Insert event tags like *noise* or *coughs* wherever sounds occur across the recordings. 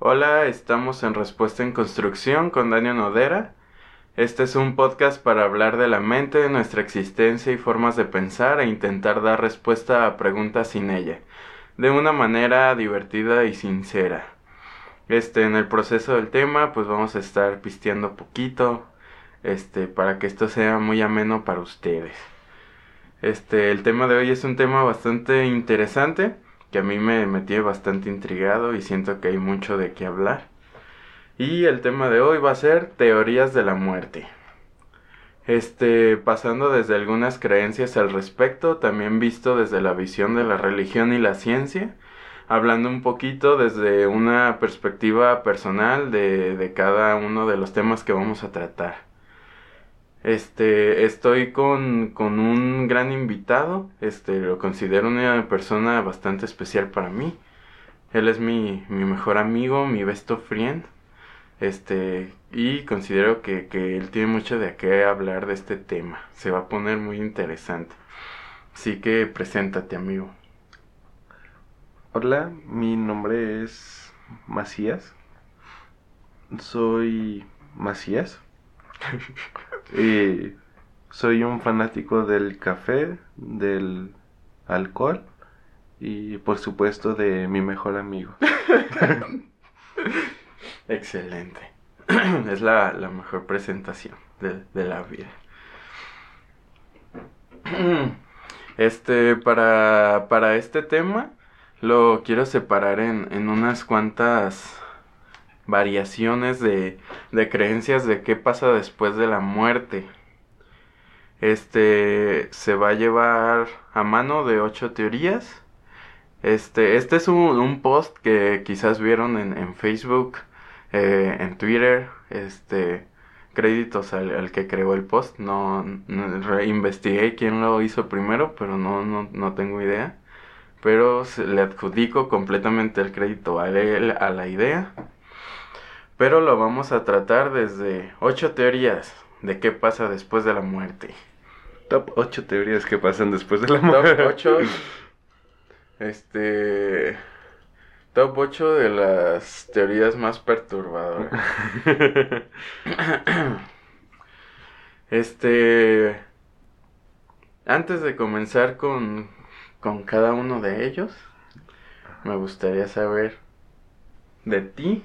Hola, estamos en Respuesta en Construcción con Daniel Nodera. Este es un podcast para hablar de la mente, nuestra existencia y formas de pensar e intentar dar respuesta a preguntas sin ella, de una manera divertida y sincera. Este, en el proceso del tema, pues vamos a estar pisteando poquito, este, para que esto sea muy ameno para ustedes. Este, el tema de hoy es un tema bastante interesante que a mí me, me bastante intrigado y siento que hay mucho de qué hablar. Y el tema de hoy va a ser teorías de la muerte. Este, pasando desde algunas creencias al respecto, también visto desde la visión de la religión y la ciencia, hablando un poquito desde una perspectiva personal de, de cada uno de los temas que vamos a tratar. Este, estoy con, con un gran invitado, este, lo considero una persona bastante especial para mí. Él es mi, mi mejor amigo, mi best friend. Este, y considero que, que él tiene mucho de qué hablar de este tema. Se va a poner muy interesante. Así que preséntate, amigo. Hola, mi nombre es Macías. Soy Macías. Y soy un fanático del café, del alcohol y por supuesto de mi mejor amigo. *laughs* Excelente. *clears throat* es la, la, mejor presentación de, de la vida. *clears throat* Este, para, para este tema lo quiero separar en, en unas cuantas variaciones de, de creencias de qué pasa después de la muerte. Este se va a llevar a mano de ocho teorías. Este, este es un, un post que quizás vieron en, en Facebook, eh, en Twitter. Este, créditos al, al, que creó el post. No, no investigué quién lo hizo primero, pero no, no, no tengo idea. Pero le adjudico completamente el crédito a, él, a la idea pero lo vamos a tratar desde ocho teorías de qué pasa después de la muerte. Top 8 teorías que pasan después de la muerte. Top 8. Este. Top 8 de las teorías más perturbadoras. *laughs* este. Antes de comenzar con, con cada uno de ellos, me gustaría saber de ti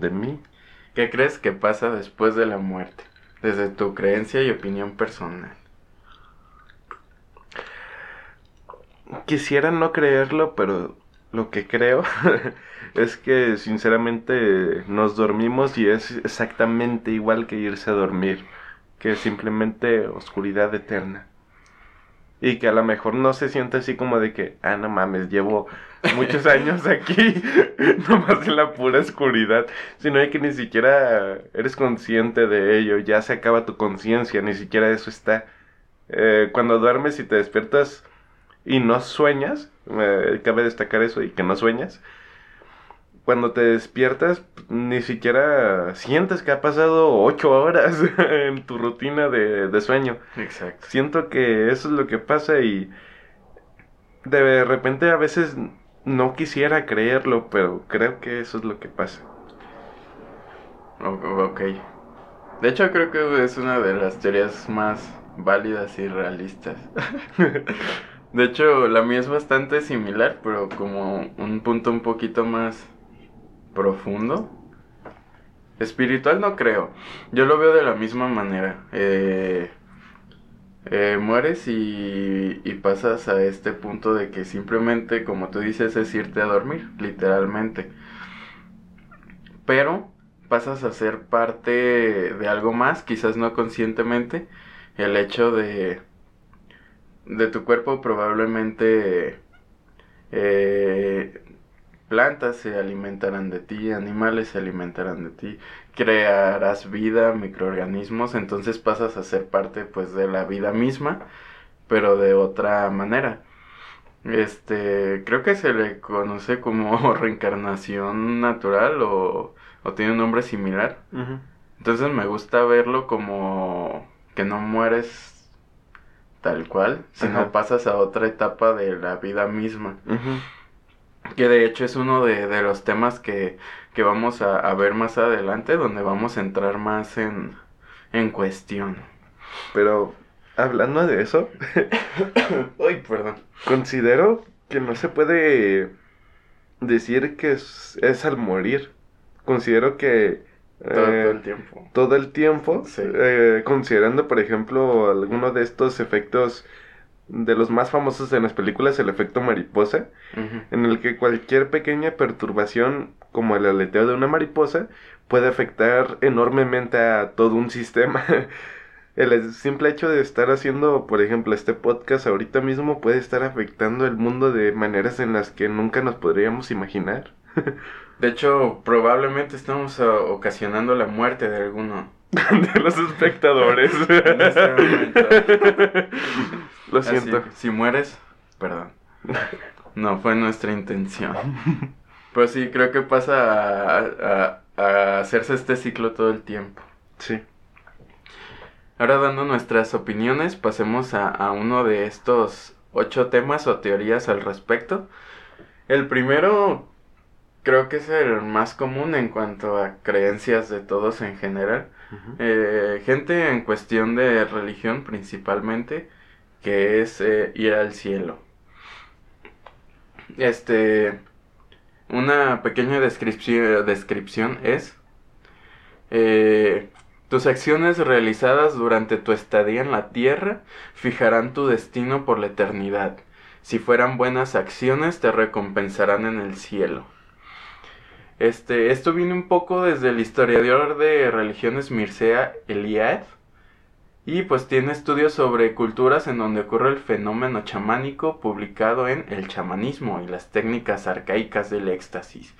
de mí. ¿Qué crees que pasa después de la muerte? Desde tu creencia y opinión personal. Quisiera no creerlo, pero lo que creo *laughs* es que sinceramente nos dormimos y es exactamente igual que irse a dormir, que es simplemente oscuridad eterna. Y que a lo mejor no se siente así como de que, ah, no mames, llevo muchos años aquí, *laughs* nomás en la pura oscuridad, sino de que ni siquiera eres consciente de ello, ya se acaba tu conciencia, ni siquiera eso está. Eh, cuando duermes y te despiertas y no sueñas, eh, cabe destacar eso y que no sueñas, cuando te despiertas ni siquiera sientes que ha pasado ocho horas *laughs* en tu rutina de, de sueño. Exacto. Siento que eso es lo que pasa y de repente a veces no quisiera creerlo, pero creo que eso es lo que pasa. Ok. De hecho, creo que es una de las teorías más válidas y realistas. *laughs* de hecho, la mía es bastante similar, pero como un punto un poquito más profundo. Espiritual no creo. Yo lo veo de la misma manera. Eh, eh, mueres y, y, pasas a este punto de que simplemente, como tú dices, es irte a dormir, literalmente. Pero pasas a ser parte de algo más, quizás no conscientemente. El hecho de, de tu cuerpo probablemente eh, plantas se alimentarán de ti, animales se alimentarán de ti, crearás vida, microorganismos, entonces pasas a ser parte pues de la vida misma, pero de otra manera. Este, creo que se le conoce como *laughs* reencarnación natural o, o tiene un nombre similar. Uh -huh. Entonces me gusta verlo como que no mueres tal cual, sino Ajá. pasas a otra etapa de la vida misma. Uh -huh. Que de hecho es uno de, de los temas que, que vamos a, a, ver más adelante, donde vamos a entrar más en, en cuestión. Pero hablando de eso, *coughs* Uy, perdón. Considero que no se puede decir que es, es al morir. Considero que todo, eh, todo, el tiempo. Todo el tiempo, sí. eh, considerando por ejemplo alguno de estos efectos de los más famosos en las películas, el efecto mariposa, uh -huh. en el que cualquier pequeña perturbación como el aleteo de una mariposa puede afectar enormemente a todo un sistema. *laughs* el simple hecho de estar haciendo, por ejemplo, este podcast ahorita mismo puede estar afectando el mundo de maneras en las que nunca nos podríamos imaginar. *laughs* De hecho, probablemente estamos ocasionando la muerte de alguno *laughs* de los espectadores. en este momento. Lo siento. Así, si mueres, perdón. No fue nuestra intención. Pero sí, creo que pasa a, a, a hacerse este ciclo todo el tiempo. Sí. Ahora dando nuestras opiniones, pasemos a, a, uno de estos ocho temas o teorías al respecto. El primero creo que es el más común en cuanto a creencias de todos en general. Uh -huh. eh, gente en cuestión de religión principalmente, que es eh, ir al cielo. Este, una pequeña descripción, es... Eh, tus acciones realizadas durante tu estadía en la tierra fijarán tu destino por la eternidad. Si fueran buenas acciones, te recompensarán en el cielo. Este, esto viene un poco desde el historiador de religiones Mircea Eliade. Y pues tiene estudios sobre culturas en donde ocurre el fenómeno chamánico publicado en El chamanismo y las técnicas arcaicas del éxtasis.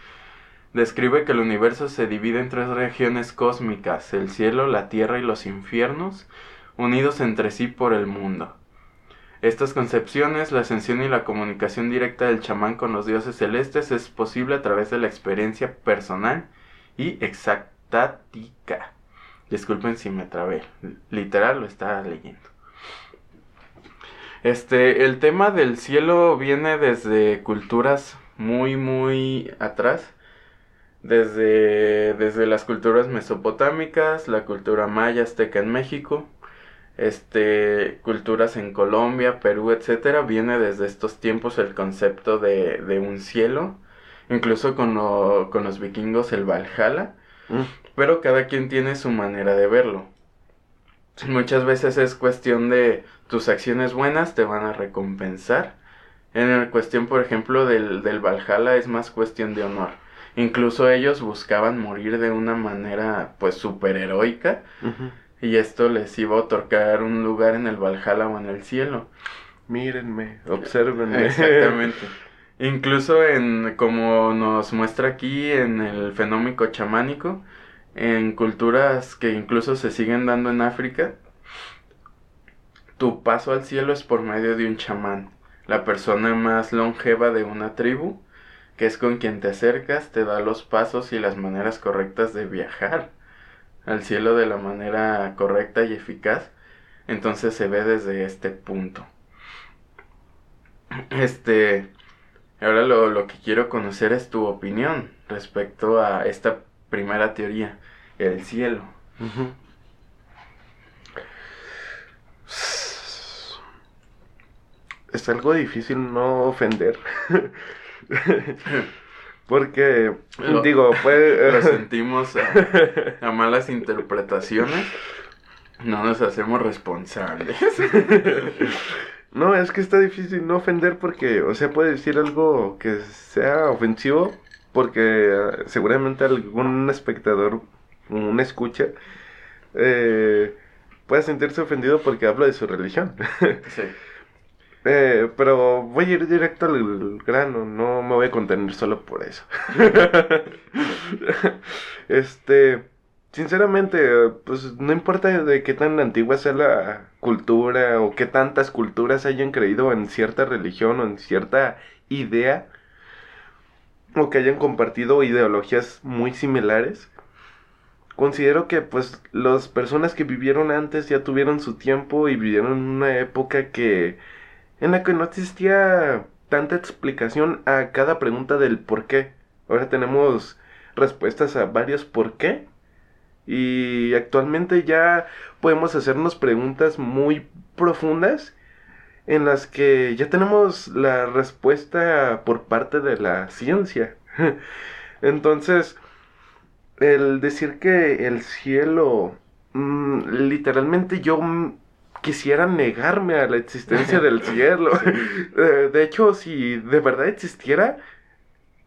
Describe que el universo se divide en tres regiones cósmicas, el cielo, la tierra y los infiernos, unidos entre sí por el mundo. Estas concepciones, la ascensión y la comunicación directa del chamán con los dioses celestes es posible a través de la experiencia personal y exactática. Disculpen si me trabé, literal lo estaba leyendo. Este, el tema del cielo viene desde culturas muy, muy atrás. Desde, desde las culturas mesopotámicas, la cultura maya, azteca en México, este, culturas en Colombia, Perú, etcétera, viene desde estos tiempos el concepto de, de un cielo, incluso con, lo, con los vikingos el Valhalla, mm. Pero cada quien tiene su manera de verlo. Muchas veces es cuestión de tus acciones buenas te van a recompensar. En la cuestión, por ejemplo, del, del Valhalla es más cuestión de honor. Incluso ellos buscaban morir de una manera pues super heroica. Uh -huh. Y esto les iba a otorgar un lugar en el Valhalla o en el cielo. Mírenme, observenme. Exactamente. *laughs* Incluso en, como nos muestra aquí en el fenómeno chamánico, en culturas que incluso se siguen dando en África, tu paso al cielo es por medio de un chamán, la persona más longeva de una tribu, que es con quien te acercas, te da los pasos y las maneras correctas de viajar al cielo de la manera correcta y eficaz. Entonces se ve desde este punto. Este, ahora lo, lo, que quiero conocer es tu opinión respecto a esta primera teoría, el cielo. Uh -huh. Es algo difícil no ofender. *laughs* Porque, lo, digo, pues... *laughs* Lo sentimos a, a, malas interpretaciones. No nos hacemos responsables. *laughs* no, es que está difícil no ofender porque, o sea, puede decir algo que sea ofensivo porque uh, seguramente algún espectador, un escucha, eh, puede sentirse ofendido porque hablo de su religión. *laughs* sí. Eh, pero voy a ir directo al grano, no me voy a contener solo por eso. *laughs* este, sinceramente, pues no importa de qué tan antigua sea la cultura o qué tantas culturas hayan creído en cierta religión o en cierta idea o que hayan compartido ideologías muy similares. Considero que pues las personas que vivieron antes ya tuvieron su tiempo y vivieron una época que en la que no existía tanta explicación a cada pregunta del por qué. Ahora tenemos respuestas a varios por qué. Y actualmente ya podemos hacernos preguntas muy profundas en las que ya tenemos la respuesta por parte de la ciencia. *laughs* Entonces, el decir que el cielo, mm, literalmente yo quisiera negarme a la existencia del *laughs* cielo. De hecho, si de verdad existiera,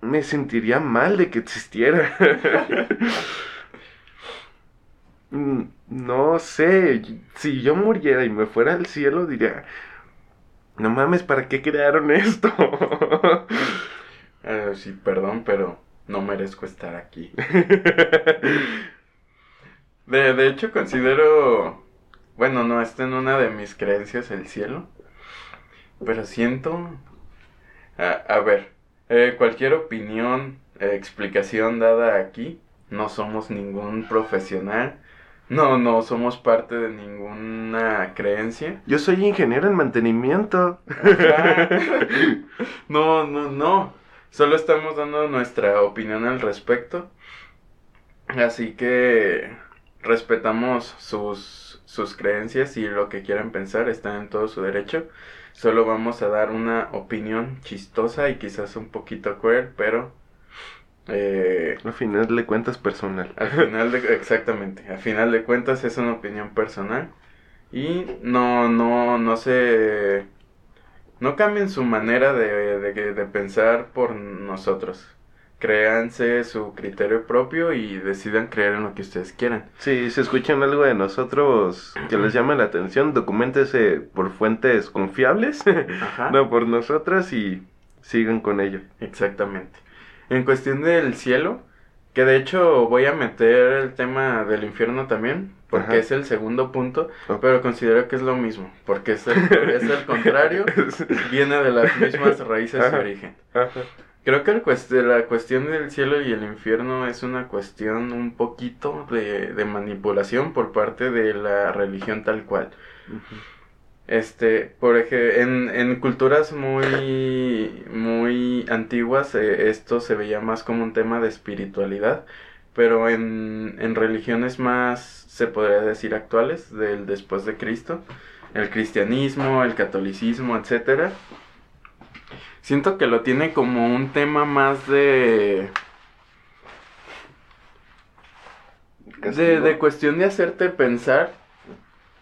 me sentiría mal de que existiera. *laughs* Mm, no sé, si yo muriera y me fuera al cielo, diría, no mames, ¿para qué crearon esto? Eh, *laughs* sí, perdón, pero no merezco estar aquí. *laughs* de, de hecho, considero, bueno, no está en una de mis creencias el cielo, pero siento, a, ver, eh, cualquier opinión, eh, explicación dada aquí, no somos ningún profesional, no, no somos parte de ninguna creencia. Yo soy ingeniero en mantenimiento. *laughs* no, no, no. Solo estamos dando nuestra opinión al respecto. Así que respetamos sus, sus creencias y lo que quieran pensar, están en todo su derecho. Solo vamos a dar una opinión chistosa y quizás un poquito cruel, pero eh, al final de cuentas personal. Al final de, exactamente, al final de cuentas es una opinión personal y no, no, no se, no cambien su manera de, de, pensar por nosotros. Créanse su criterio propio y decidan creer en lo que ustedes quieran. Si se escuchan algo de nosotros que les llame la atención, documentese por fuentes confiables, *laughs* no por nosotras y sigan con ello. Exactamente. En cuestión del cielo, que de hecho voy a meter el tema del infierno también, porque es el segundo punto, pero considero que es lo mismo, porque es el, es el contrario, *laughs* viene de las mismas raíces de origen. Creo que el la cuestión del cielo y el infierno es una cuestión un poquito de, de manipulación por parte de la religión tal cual. Este, por ejemplo, en, en culturas muy, muy antiguas eh, esto se veía más como un tema de espiritualidad, pero en, en religiones más, se podría decir, actuales, del después de Cristo, el cristianismo, el catolicismo, etcétera, siento que lo tiene como un tema más de... De, de cuestión de hacerte pensar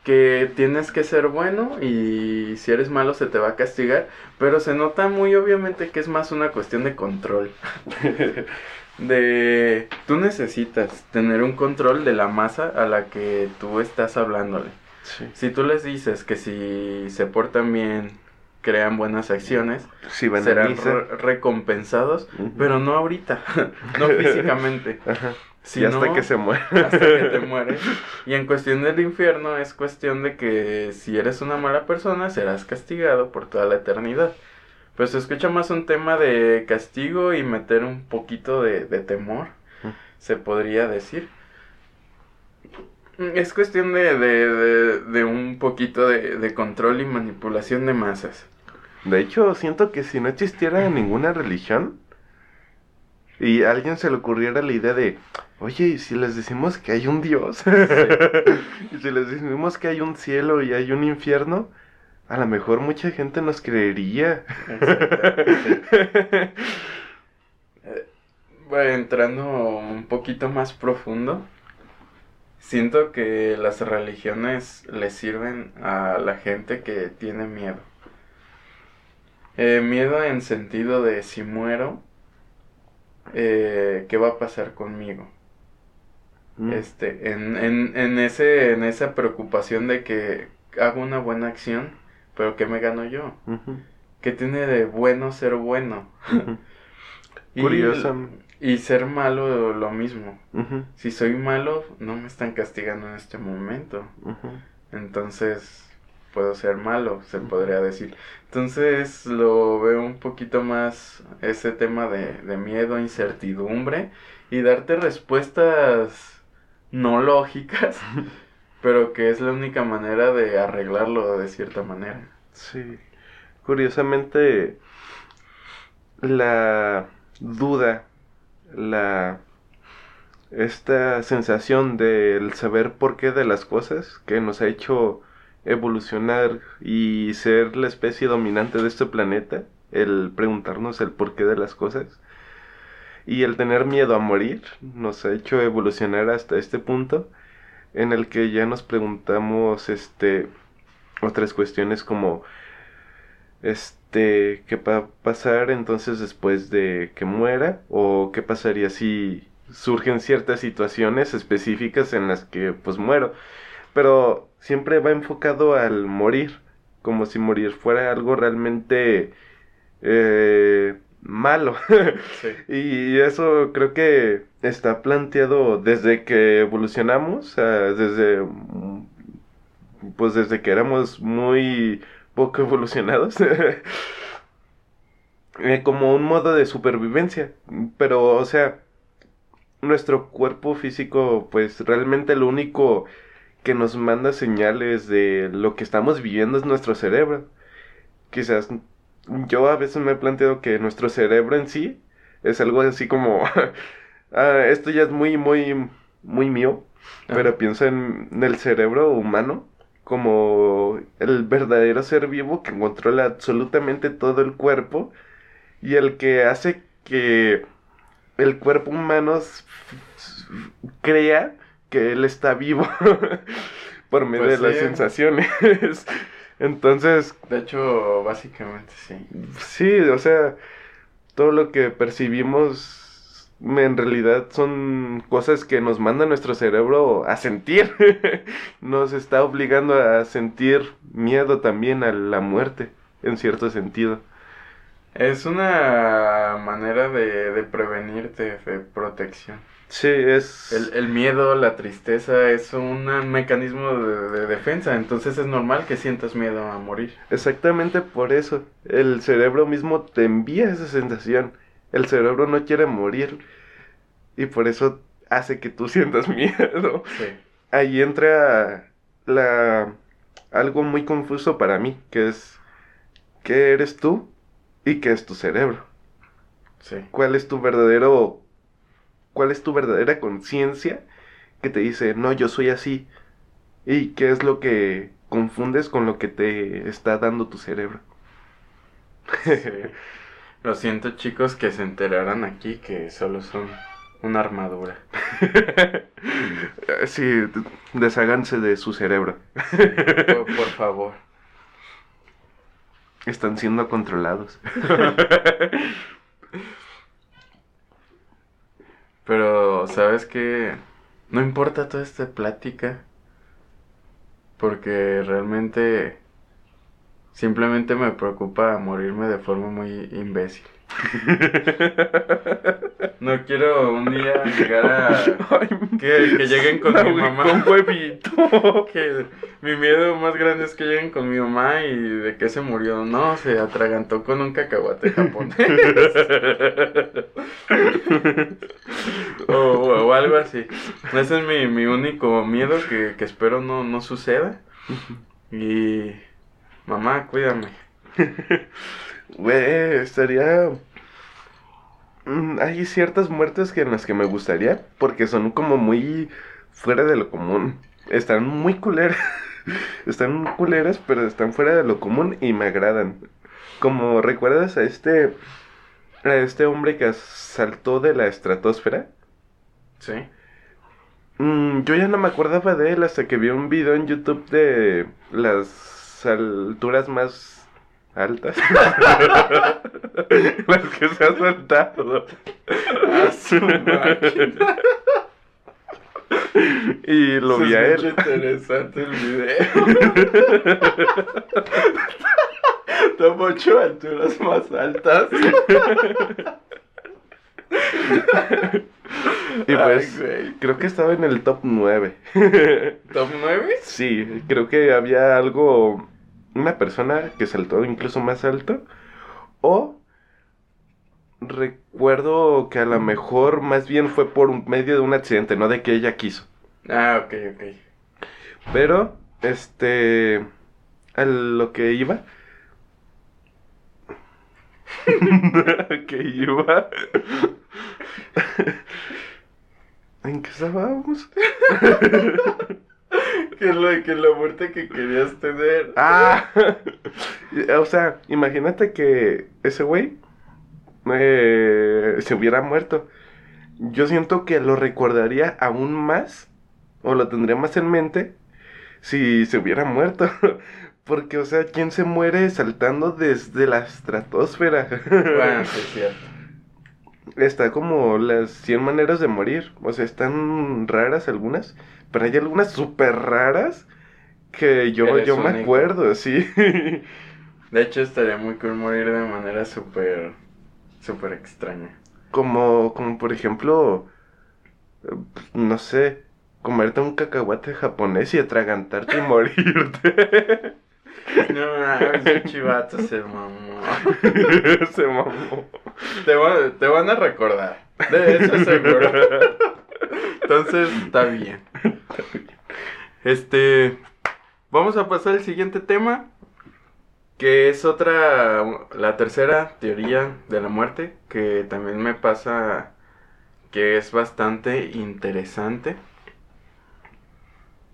que tienes que ser bueno y si eres malo se te va a castigar, pero se nota muy obviamente que es más una cuestión de control. *laughs* de tú necesitas tener un control de la masa a la que tú estás hablándole. Si tú les dices que si se portan bien, crean buenas acciones, serán recompensados, pero no ahorita, *laughs* no físicamente *laughs* y hasta que se muere. Hasta que te *laughs* mueres. Y en cuestión del infierno es cuestión de que si eres una mala persona serás castigado por toda la eternidad. Pues se escucha más un tema de castigo y meter un poquito de, temor, se podría decir. Es cuestión de, de, de un poquito de, control y manipulación de masas. De hecho, siento que si no existiera ninguna religión y a alguien se le ocurriera la idea de, Oye, ¿y si les decimos que hay un Dios? *laughs* y si les decimos que hay un cielo y hay un infierno, a lo mejor mucha gente nos creería. bueno, *laughs* entrando un poquito más profundo, siento que las religiones le sirven a la gente que tiene miedo. Eh, miedo en sentido de si muero, eh, ¿qué va a pasar conmigo? Mm. Este, en, en, en, ese, en esa preocupación de que hago una buena acción, pero ¿qué me gano yo? ¿Qué tiene de bueno ser bueno? *laughs* Curioso. Y ser malo lo mismo. Si soy malo, no me están castigando en este momento. Entonces, puedo ser malo, se podría decir. Entonces, lo veo un poquito más ese tema de, de miedo, incertidumbre y darte respuestas no lógicas, *laughs* pero que es la única manera de arreglarlo de cierta manera. Sí. Curiosamente, la duda, la esta sensación del saber por qué de las cosas que nos ha hecho evolucionar y ser la especie dominante de este planeta, el preguntarnos el porqué de las cosas y el tener miedo a morir nos ha hecho evolucionar hasta este punto en el que ya nos preguntamos este otras cuestiones como este qué va a pasar entonces después de que muera o qué pasaría si surgen ciertas situaciones específicas en las que pues muero pero siempre va enfocado al morir como si morir fuera algo realmente eh, malo. *laughs* Y eso creo que está planteado desde que evolucionamos desde pues desde que éramos muy poco evolucionados. *laughs* Eh, como un modo de supervivencia. Pero o sea nuestro cuerpo físico pues realmente lo único que nos manda señales de lo que estamos viviendo es nuestro cerebro. Quizás yo a veces me he planteado que nuestro cerebro en sí es algo así como *laughs* ah, esto ya es muy muy muy mío pero pienso en el cerebro humano como el verdadero ser vivo que controla absolutamente todo el cuerpo y el que hace que el cuerpo humano crea que él está vivo *laughs* por medio pues de las sensaciones. *laughs* Entonces... De hecho, básicamente sí. Sí, o sea, todo lo que percibimos en realidad son cosas que nos manda nuestro cerebro a sentir. *laughs* nos está obligando a sentir miedo también a la muerte, en cierto sentido. Es una manera de, de prevenirte, de protección. Sí, es... El, miedo, la tristeza es un mecanismo de, defensa, entonces es normal que sientas miedo a morir. Exactamente por eso, el cerebro mismo te envía esa sensación. El cerebro no quiere morir y por eso hace que tú *laughs* sientas miedo. Ahí entra la algo muy confuso para mí, que es qué eres tú y qué es tu cerebro. ¿Cuál es tu verdadero cuál es tu verdadera conciencia que te dice, "No, yo soy así"? ¿Y qué es lo que confundes con lo que te está dando tu cerebro? Lo siento, chicos, que se enteraran aquí que solo son una armadura. *laughs* sí, desháganse de su cerebro. por, favor. Están siendo controlados. *laughs* Pero, ¿sabes qué? No importa toda esta plática. Porque realmente simplemente me preocupa morirme de forma muy imbécil. *laughs* No quiero un día llegar a. que, lleguen con mi mamá. Con huevito. *laughs* Que mi miedo más grande es que lleguen con mi mamá y de que se murió. No, se atragantó con un cacahuate japonés. *laughs* o, algo así. Ese es mi, mi único miedo que, que espero no, no suceda. Y. Mamá, cuídame. Güey, estaría... Mm, hay ciertas muertes que en las que me gustaría, porque son como muy fuera de lo común. Están muy culeras. *laughs* están culeras, pero están fuera de lo común y me agradan. Como recuerdas a este a este hombre que saltó de la estratosfera. Sí. Mm, yo ya no me acordaba de él hasta que vi un video en YouTube de las alturas más altas. *laughs* Las que se ha saltado. A su Y lo vi a él. interesante el video. *laughs* Tomo ocho alturas más altas. y pues creo que estaba en el top 9. ¿Top 9? Sí, creo que había algo una persona que saltó incluso más alto. O recuerdo que a lo mejor más bien fue por medio de un accidente, no de que ella quiso. Ah, ok, ok. Pero, este, a lo que iba, *laughs* que iba. *laughs* ¿En qué estábamos? *laughs* *laughs* que, lo, que la muerte que querías tener. Ah, *laughs* o sea, imagínate que ese güey eh, se hubiera muerto. Yo siento que lo recordaría aún más, o lo tendría más en mente, si se hubiera muerto. *laughs* Porque, o sea, ¿quién se muere saltando desde la estratosfera? Bueno, sí, es cierto. Está como las 100 maneras de morir. O sea, están raras algunas, pero hay algunas súper raras que yo, yo me acuerdo, sí. *laughs* De hecho, estaría muy cool morir de manera súper, súper extraña. como, como por ejemplo, no sé, comerte un cacahuate japonés y atragantarte y morirte. *laughs* No mames, chivato se mamó. *laughs* Se mamó. Te, van- te van a recordar. De eso seguro. Entonces, está bien. *laughs* Este. Vamos a pasar al siguiente tema. Que es otra. La tercera teoría de la muerte. Que también me pasa. Que es bastante interesante.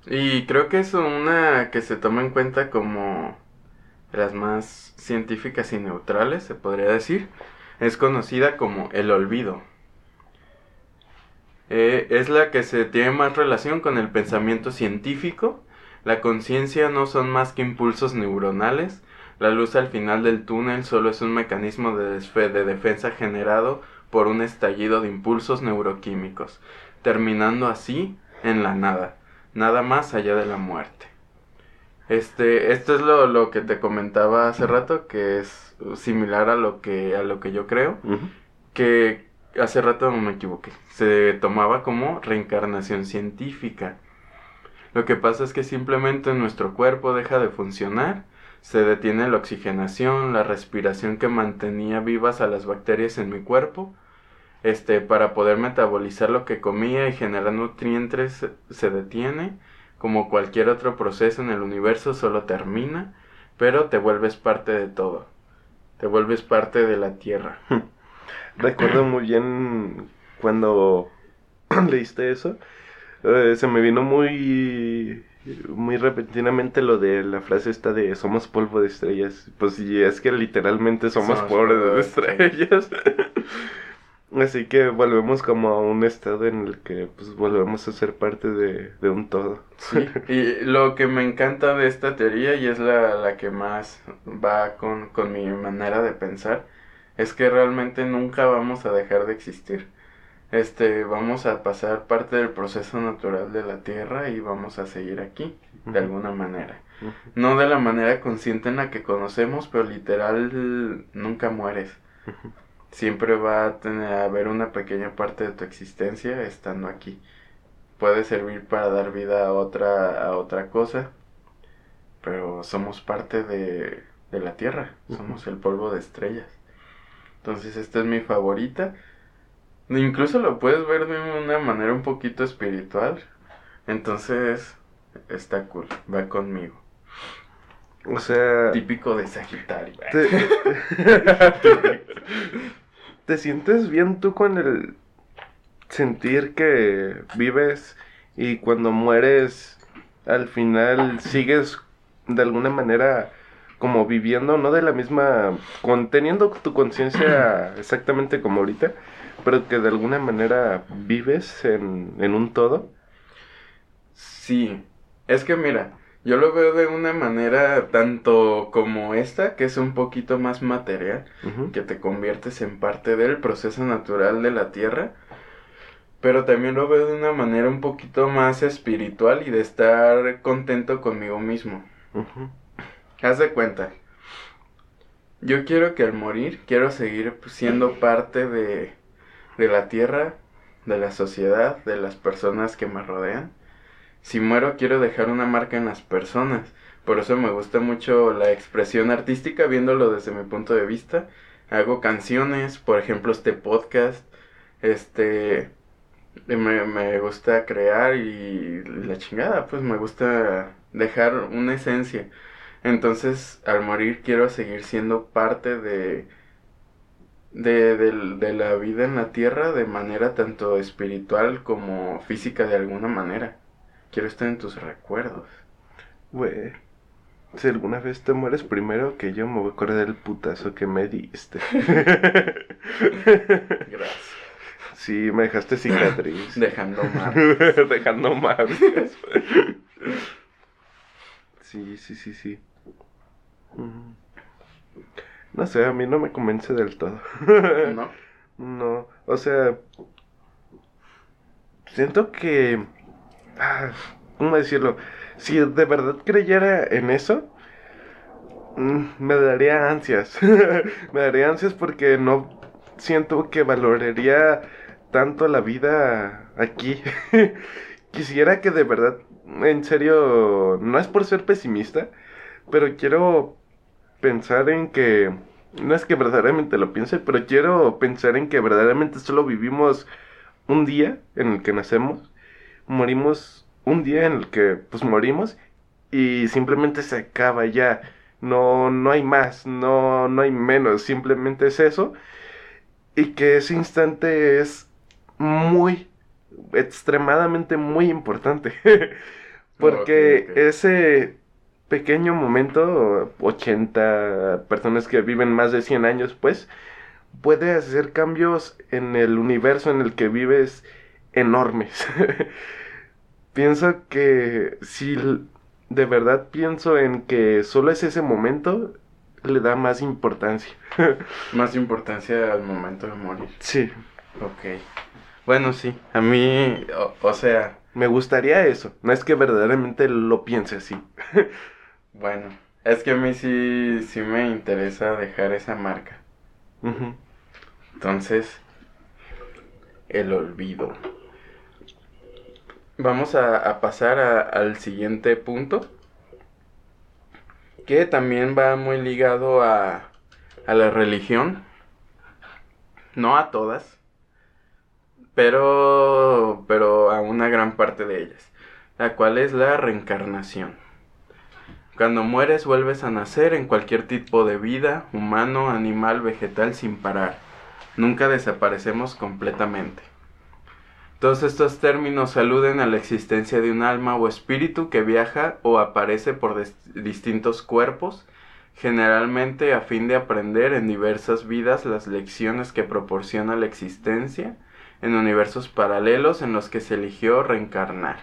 Y creo que es una que se toma en cuenta como las más científicas y neutrales, se podría decir. Es conocida como el olvido. Eh, es la que se tiene más relación con el pensamiento científico. La conciencia no son más que impulsos neuronales. La luz al final del túnel solo es un mecanismo de, defensa generado por un estallido de impulsos neuroquímicos, terminando así en la nada, nada más allá de la muerte. Este, esto es lo, lo que te comentaba hace rato, que es similar a lo que, a lo que yo creo que hace rato no me equivoqué. Se tomaba como reencarnación científica. Lo que pasa es que simplemente nuestro cuerpo deja de funcionar, se detiene la oxigenación, la respiración que mantenía vivas a las bacterias en mi cuerpo, este, para poder metabolizar lo que comía y generar nutrientes se- detiene, como cualquier otro proceso en el universo solo termina, pero te vuelves parte de todo, te vuelves parte de la tierra. Recuerdo *clears throat* muy bien cuando *clears throat* leíste eso. eh, se me vino muy muy repentinamente lo de la frase esta de somos polvo de estrellas. Pues sí, es que literalmente somos, Somos polvo de estrellas. *laughs* Así que volvemos como a un estado en el que pues volvemos a ser parte de, de un todo. Sí, y lo que me encanta de esta teoría, y es la, la que más va con, con mi manera de pensar, es que realmente nunca vamos a dejar de existir. Este, vamos a pasar parte del proceso natural de la Tierra y vamos a seguir aquí, de alguna manera. No de la manera consciente en la que conocemos, pero literal nunca mueres. Siempre va a tener a haber una pequeña parte de tu existencia estando aquí. Puede servir para dar vida a otra, a otra cosa, pero somos parte de, de la Tierra, somos el polvo de estrellas. Entonces esta es mi favorita. Incluso lo puedes ver de una manera un poquito espiritual. Entonces está cool, va conmigo. O sea, Típico de Sagitario. te, *laughs* ¿Te sientes bien tú con el sentir que vives y cuando mueres al final sigues de alguna manera como viviendo, no de la misma, con, teniendo tu conciencia *clears throat* exactamente como ahorita, pero que de alguna manera vives en, en un todo? Sí, es que mira, yo lo veo de una manera tanto como esta, que es un poquito más material, que te conviertes en parte del proceso natural de la tierra, pero también lo veo de una manera un poquito más espiritual y de estar contento conmigo mismo. Haz de cuenta, yo quiero que al morir, quiero seguir siendo parte de, de la tierra, de la sociedad, de las personas que me rodean. Si muero, quiero dejar una marca en las personas. Por eso me gusta mucho la expresión artística, viéndolo desde mi punto de vista. Hago canciones, por ejemplo, este podcast. Este. Me, me gusta crear y la chingada, pues me gusta dejar una esencia. Entonces, al morir, quiero seguir siendo parte de, de, de la vida en la tierra de manera tanto espiritual como física de alguna manera. Quiero estar en tus recuerdos. Güey. Si alguna vez te mueres primero que yo, me voy a acordar del putazo que me diste. *laughs* Gracias. sí, me dejaste cicatriz. Dejando *laughs* mal. Dejando marcas. *laughs* sí, sí, sí, sí. Mm. No sé, a mí no me convence del todo. *laughs* ¿No? No, o sea, siento que, ah, ¿cómo decirlo? Si de verdad creyera en eso, mm, me daría ansias. *laughs* me daría ansias porque no siento que valoraría tanto la vida aquí. *laughs* Quisiera que de verdad, en serio, no es por ser pesimista, pero quiero pensar en que no es que verdaderamente lo piense, pero quiero pensar en que verdaderamente solo vivimos un día en el que nacemos, morimos un día en el que pues morimos y simplemente se acaba ya. No, no hay más, no, no hay menos, simplemente es eso. Y que ese instante es muy, extremadamente muy importante. *laughs* Porque ese pequeño momento, 80 personas que viven más de 100 años, pues, puede hacer cambios en el universo en el que vives enormes. *laughs* pienso que si de verdad pienso en que solo es ese momento, le da más importancia. *laughs* Más importancia al momento de morir. Sí, Ok. Bueno, sí. A mí, o, o sea, me gustaría eso. No es que verdaderamente lo piense así. *laughs* bueno. Es que a mí sí, sí me interesa dejar esa marca. Entonces, el olvido. Vamos a, a pasar a- al siguiente punto. Que también va muy ligado a, a la religión. No a todas. Pero, pero a una gran parte de ellas. La cual es la reencarnación. Cuando mueres vuelves a nacer en cualquier tipo de vida, humano, animal, vegetal, sin parar. Nunca desaparecemos completamente. Todos estos términos aluden a la existencia de un alma o espíritu que viaja o aparece por distintos cuerpos, generalmente a fin de aprender en diversas vidas las lecciones que proporciona la existencia en universos paralelos en los que se eligió reencarnar.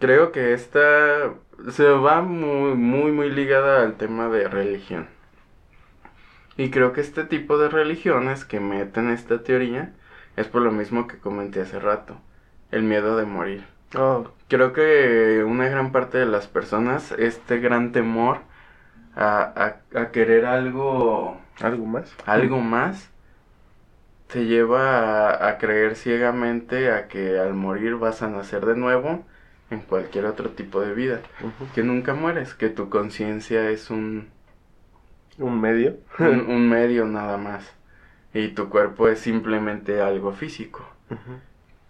Creo que esta se va muy, muy, muy ligada al tema de religión. Y creo que este tipo de religiones que meten esta teoría es por lo mismo que comenté hace rato, el miedo de morir. Oh, Creo que una gran parte de las personas, este gran temor a, a- a querer algo, ¿algo más? algo más, te lleva a, a creer ciegamente a que al morir vas a nacer de nuevo en cualquier otro tipo de vida. Que nunca mueres, que tu conciencia es un, ¿Un medio? un, *laughs* un medio nada más. Y tu cuerpo es simplemente algo físico.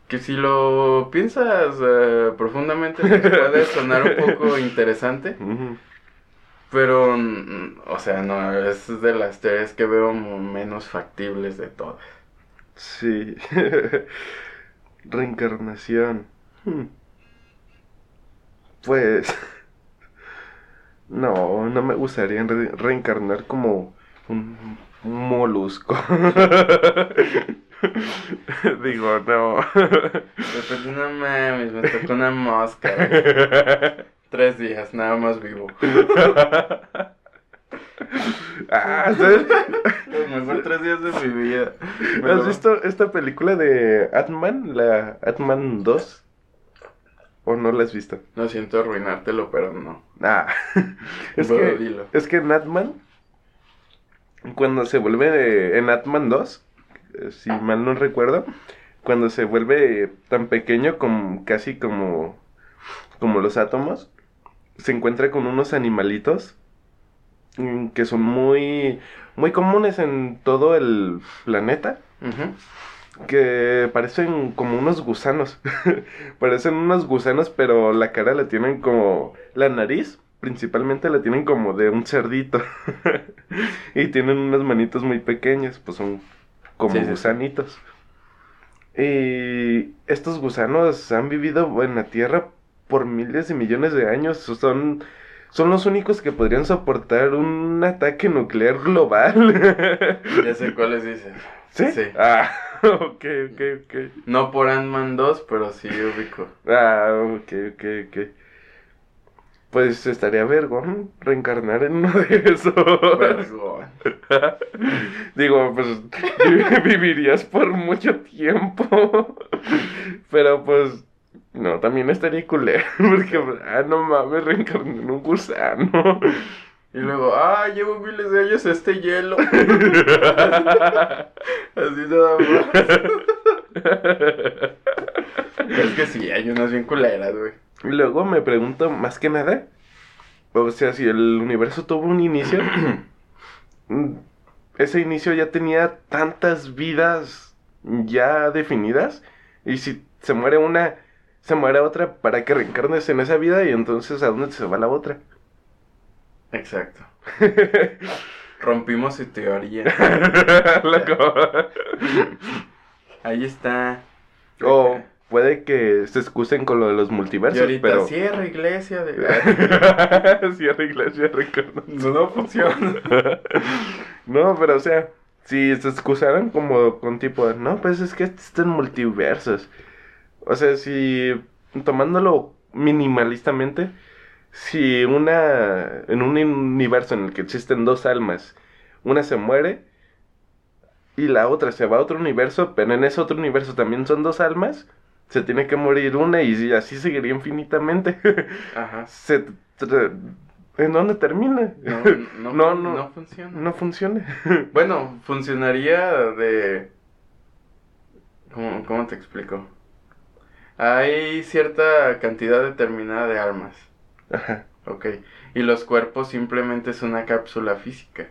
Que si lo piensas eh, profundamente te puede sonar un poco *laughs* interesante. Pero, o sea, no, es de las teorías que veo menos factibles de todas. Sí. *laughs* Reencarnación. Hmm. Pues... *laughs* No, no me gustaría re- reencarnar como un, molusco. *laughs* Digo, no. Pero pues no mames, me tocó una mosca. güey. *laughs* Tres días, nada más vivo. Ah, ¿sabes? Los mejores tres días de mi vida. ¿Has visto esta película de Atman? La Atman 2. ¿O no la has visto? Lo siento arruinártelo, pero no. Ah, *laughs* es Bueno, que, dilo. es que en Atman, cuando se vuelve en Atman 2, eh, si mal no recuerdo, cuando se vuelve tan pequeño como casi como, como los átomos, se encuentra con unos animalitos mm, que son muy, muy comunes en todo el planeta Ujú. Que parecen como unos gusanos. *laughs* parecen unos gusanos, pero la cara la tienen como. La nariz principalmente la tienen como de un cerdito. *laughs* y tienen unas manitos muy pequeñas, pues son como Sí, gusanitos. Y estos gusanos han vivido en la Tierra por miles y millones de años. Son, son los únicos que podrían soportar un ataque nuclear global. *laughs* Ya sé cuáles dices. ¿Sí? Sí. Ah, *laughs* ok, ok, ok. No por Ant-Man 2, pero sí ubico. Ah, ok, ok, ok. Pues estaría vergón reencarnar en uno de esos. Vergón. *laughs* Digo, pues vi- *laughs* vivirías por mucho tiempo. Pero pues, no, también estaría culero. Porque, ah, no mames, reencarné en un gusano. Y luego, ah, llevo miles de años este hielo. *laughs* Así nada más. Es que sí, hay unas bien culeras, güey. Y luego me pregunto, más que nada, o sea, si el universo tuvo un inicio, *clears throat* ese inicio ya tenía tantas vidas ya definidas, y si se muere una, se muere otra para que reencarnes en esa vida, y entonces ¿a dónde se va la otra? Exacto. *laughs* Rompimos su teoría. *laughs* Loco. Ahí está. O puede que se excusen con lo de los Y multiversos, ahorita pero... cierra iglesia de... *laughs* Cierra iglesia. No, no funciona. No, pero o sea, si se excusaran como con tipo, de, no, pues es que existen multiversos. O sea, si tomándolo minimalistamente, si una en un universo en el que existen dos almas, una se muere y la otra se va a otro universo, pero en ese otro universo también son dos almas, se tiene que morir una y así seguiría infinitamente. *laughs* Ajá. se ¿En dónde termina? *laughs* No, no, No, no, no. funciona. No funciona. *laughs* Bueno, funcionaría de... ¿Cómo, cómo te explico? Hay cierta cantidad determinada de almas, Ajá. ok. Y los cuerpos simplemente es una cápsula física.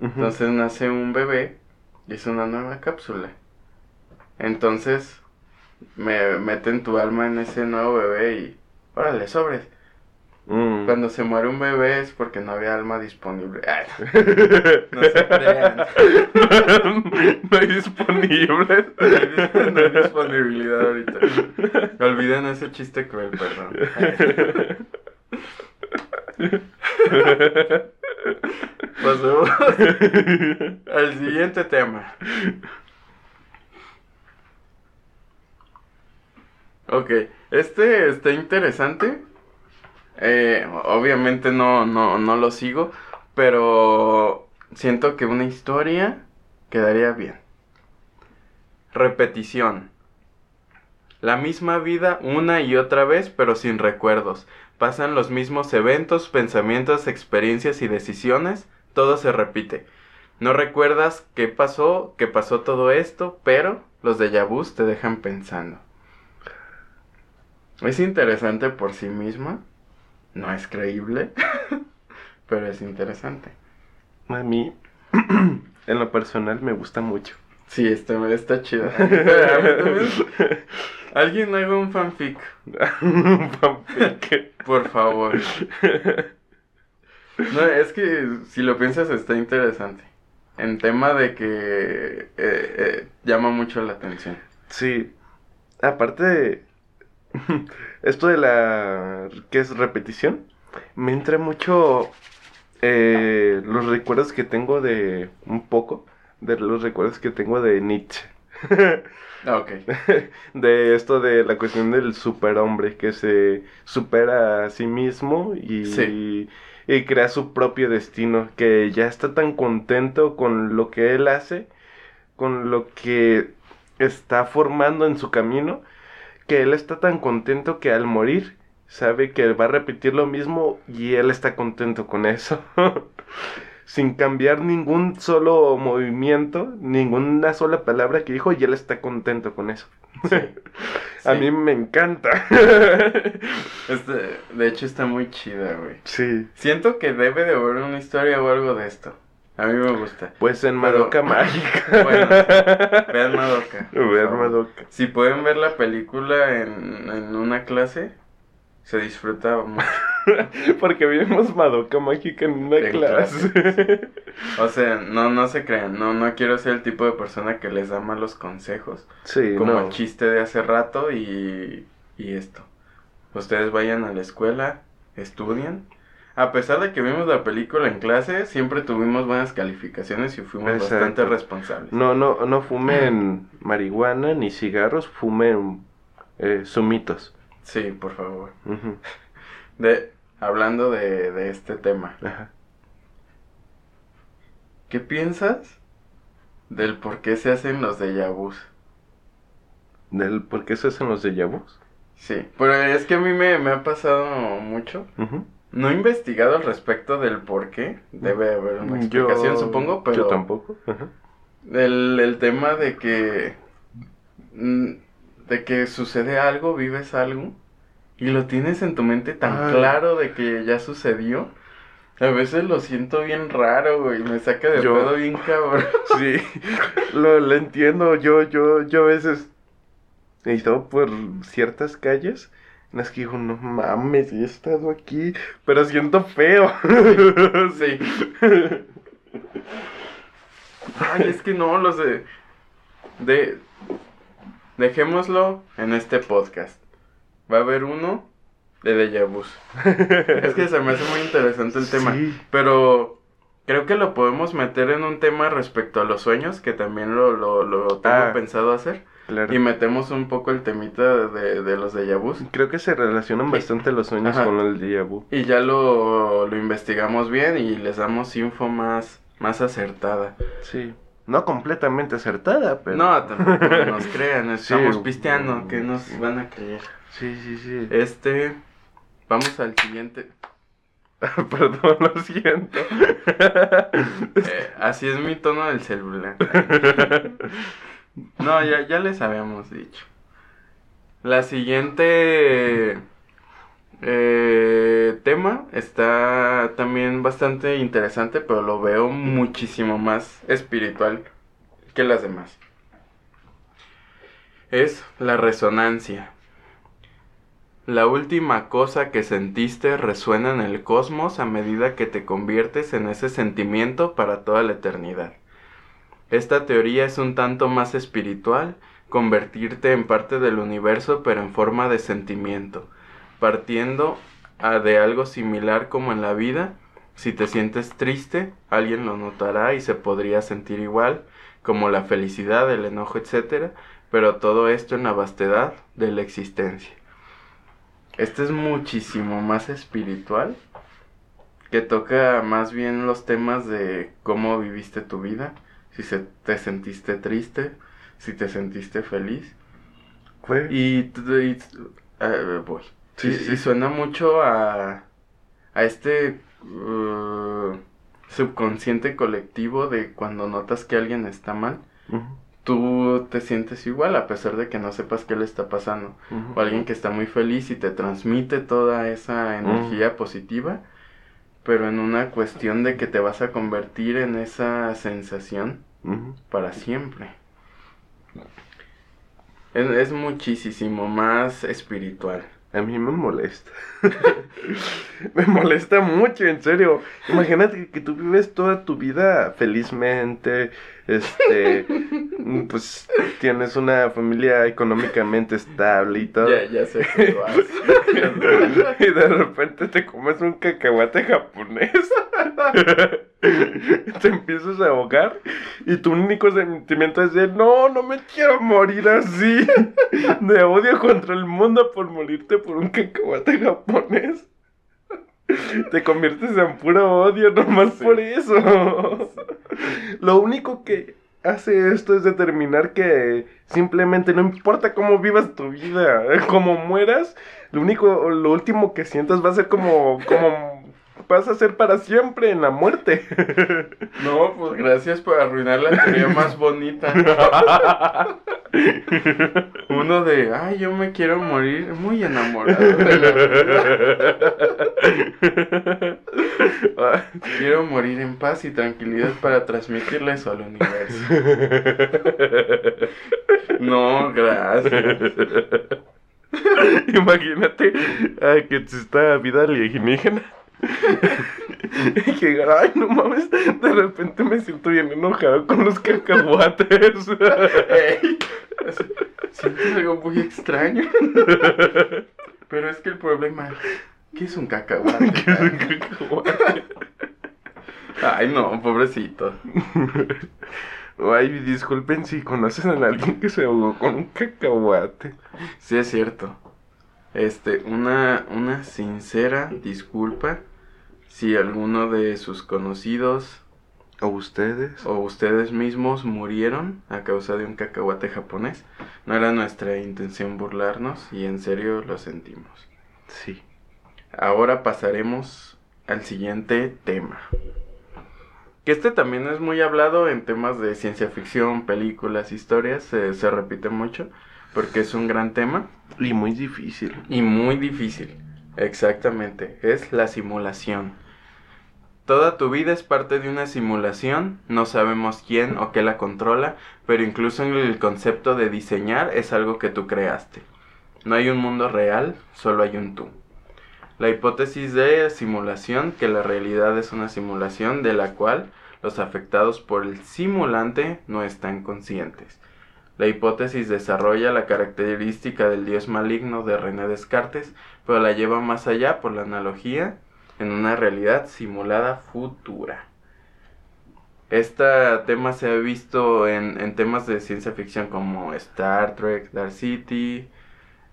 Entonces nace un bebé y es una nueva cápsula. Entonces me meten tu alma en ese nuevo bebé y órale, sobres. Mm. Cuando se muere un bebé es porque no había alma disponible. *laughs* Ay, no se crean. *laughs* no hay disponible. No hay disponibilidad ahorita. Olviden ese chiste cruel, perdón. *laughs* Pasemos *laughs* al siguiente tema. Ok, este está interesante. Eh, obviamente no, no, no lo sigo, pero siento que una historia quedaría bien. Repetición. La misma vida una y otra vez, pero sin recuerdos. Pasan los mismos eventos, pensamientos, experiencias y decisiones. Todo se repite. No recuerdas qué pasó, qué pasó todo esto, pero los déjà vus te dejan pensando. Es interesante por sí misma. No es creíble, *laughs* pero es interesante. A mí, *clears throat* en lo personal, me gusta mucho. Sí, está, está chido. *laughs* *laughs* Alguien haga *laughs* un fanfic, por favor. No, es que si lo piensas está interesante. En tema de que eh, eh, llama mucho la atención. sí. Aparte de *laughs* esto de la que es repetición, me entra mucho eh, los recuerdos que tengo de un poco de los recuerdos que tengo de Nietzsche. *laughs* Ah, ok. *laughs* de esto de la cuestión del superhombre que se supera a sí mismo y, Sí. y crea su propio destino, que ya está tan contento con lo que él hace, con lo que está formando en su camino, que él está tan contento que al morir sabe que va a repetir lo mismo y él está contento con eso. *laughs* Sin cambiar ningún solo movimiento, ninguna sola palabra que dijo y él está contento con eso. *laughs* A Sí. mí me encanta. *laughs* Este, de hecho está muy chida, güey. sí. Siento que debe de haber una historia o algo de esto. A mí me gusta. Pues en Pero- Madoka *laughs* Mágica. Bueno, vean Madoka. favor. Madoka. Si pueden ver la película en, en una clase, se disfruta mucho. *laughs* Porque vimos Madoka Mágica en una En clase. *laughs* O sea, no, no se crean, no, no quiero ser el tipo de persona que les da malos consejos. Sí, como no. el chiste de hace rato y, y esto. Ustedes vayan a la escuela, estudien. A pesar de que vimos la película en clase, siempre tuvimos buenas calificaciones y fuimos Exacto. bastante responsables. No, no, no fumen *laughs* marihuana ni cigarros, fumen eh, sumitos. Sí, por favor. Ujú, De, hablando de, de este tema, ajá. ¿qué piensas del por qué se hacen los déjà vus? Del, ¿Por qué se hacen los de vus? Sí, pero es que a mí me, me ha pasado mucho. No he investigado al respecto del por qué. Debe haber una Yo- explicación, supongo, pero... Yo tampoco. ajá. El, el tema de que. mm, de que sucede algo, vives algo. Y lo tienes en tu mente tan Ay. claro de que ya sucedió. A veces lo siento bien raro, güey. Me saca de Yo- pedo bien cabrón. *laughs* Sí, lo, lo entiendo. Yo, yo, yo a veces he ido por ciertas calles en las que digo, no mames, he estado aquí, pero siento feo. *laughs* Sí. Ay, es que no, los de. De. Dejémoslo en este podcast. Va a haber uno de déjà vus. *laughs* Es que se me hace muy interesante el tema. Sí. Pero creo que lo podemos meter en un tema respecto a los sueños, que también lo, lo, lo tengo Ah. pensado hacer. Claro. Y metemos un poco el temita de, de los déjà vus. Creo que se relacionan bastante los sueños Ajá. con el déjà vu. Y ya lo, lo investigamos bien y les damos info más, más acertada. Sí. No completamente acertada, pero. No, tampoco nos crean, *laughs* estamos Sí. pisteando, que nos van a creer. Sí, sí, sí. Este, vamos al siguiente. *laughs* Perdón, lo siento. *laughs* Eh, así es mi tono del celular. No, ya, ya les habíamos dicho. La siguiente eh, tema está también bastante interesante, pero lo veo muchísimo más espiritual que las demás. Es la resonancia. La última cosa que sentiste resuena en el cosmos a medida que te conviertes en ese sentimiento para toda la eternidad. Esta teoría es un tanto más espiritual, convertirte en parte del universo pero en forma de sentimiento, partiendo a de algo similar como en la vida. Si te sientes triste, alguien lo notará y se podría sentir igual, como la felicidad, el enojo, etc. Pero todo esto en la vastedad de la existencia. Este es muchísimo más espiritual, que toca más bien los temas de cómo viviste tu vida, si se, te sentiste triste, si te sentiste feliz. Fue. Y, voy. Sí, y, sí, y suena mucho a, a este uh, subconsciente colectivo de cuando notas que alguien está mal, Ujú, tú te sientes igual a pesar de que no sepas qué le está pasando. O alguien que está muy feliz y te transmite toda esa energía positiva, pero en una cuestión de que te vas a convertir en esa sensación para siempre. Es, es muchísimo más espiritual. A mí me molesta. *laughs* me molesta mucho, en serio. Imagínate que tú vives toda tu vida felizmente, este, pues tienes una familia económicamente estable y todo. Ya, ya sé que lo *laughs* y de repente te comes un cacahuate japonés. *laughs* te empiezas a ahogar y tu único sentimiento es de no, no me quiero morir así. *laughs* De odio contra el mundo por morirte por un cacahuate japonés. Te conviertes en puro odio nomás Sí. por eso. Lo único que hace esto es determinar que simplemente no importa cómo vivas tu vida, *laughs* como mueras, lo único, lo último que sientas va a ser como, como vas a ser para siempre en la muerte. *laughs* No, pues gracias por arruinar la teoría más bonita. *laughs* Uno de, ay, yo me quiero morir muy enamorado de la vida. *laughs* Quiero morir en paz y tranquilidad para transmitirle eso al universo. No, gracias. Imagínate ay, que está vida alienígena. Y que digan, ay, no mames, de repente me siento bien enojado con los cacahuates. Ey, sientes algo muy extraño. Pero es que el problema, ¿qué es un cacahuate? ¿Qué es un cacahuate? Ay, no, pobrecito. Ay, disculpen si conocen a alguien que se ahogó con un cacahuate. Sí, es cierto. Este, una, una sincera disculpa si alguno de sus conocidos ¿O ustedes? o ustedes mismos murieron a causa de un cacahuate japonés. No era nuestra intención burlarnos y en serio lo sentimos. Sí. Ahora pasaremos al siguiente tema. Que este también es muy hablado en temas de ciencia ficción, películas, historias, se, se repite mucho porque es un gran tema Y muy difícil. y muy difícil. Exactamente, es la simulación. Toda tu vida es parte de una simulación, no sabemos quién o qué la controla, pero incluso en el concepto de diseñar es algo que tú creaste. No hay un mundo real, solo hay un tú. La hipótesis de simulación, que la realidad es una simulación de la cual los afectados por el simulante no están conscientes. La hipótesis desarrolla la característica del dios maligno de René Descartes, pero la lleva más allá por la analogía en una realidad simulada futura. Este tema se ha visto en, en temas de ciencia ficción como Star Trek, Dark City,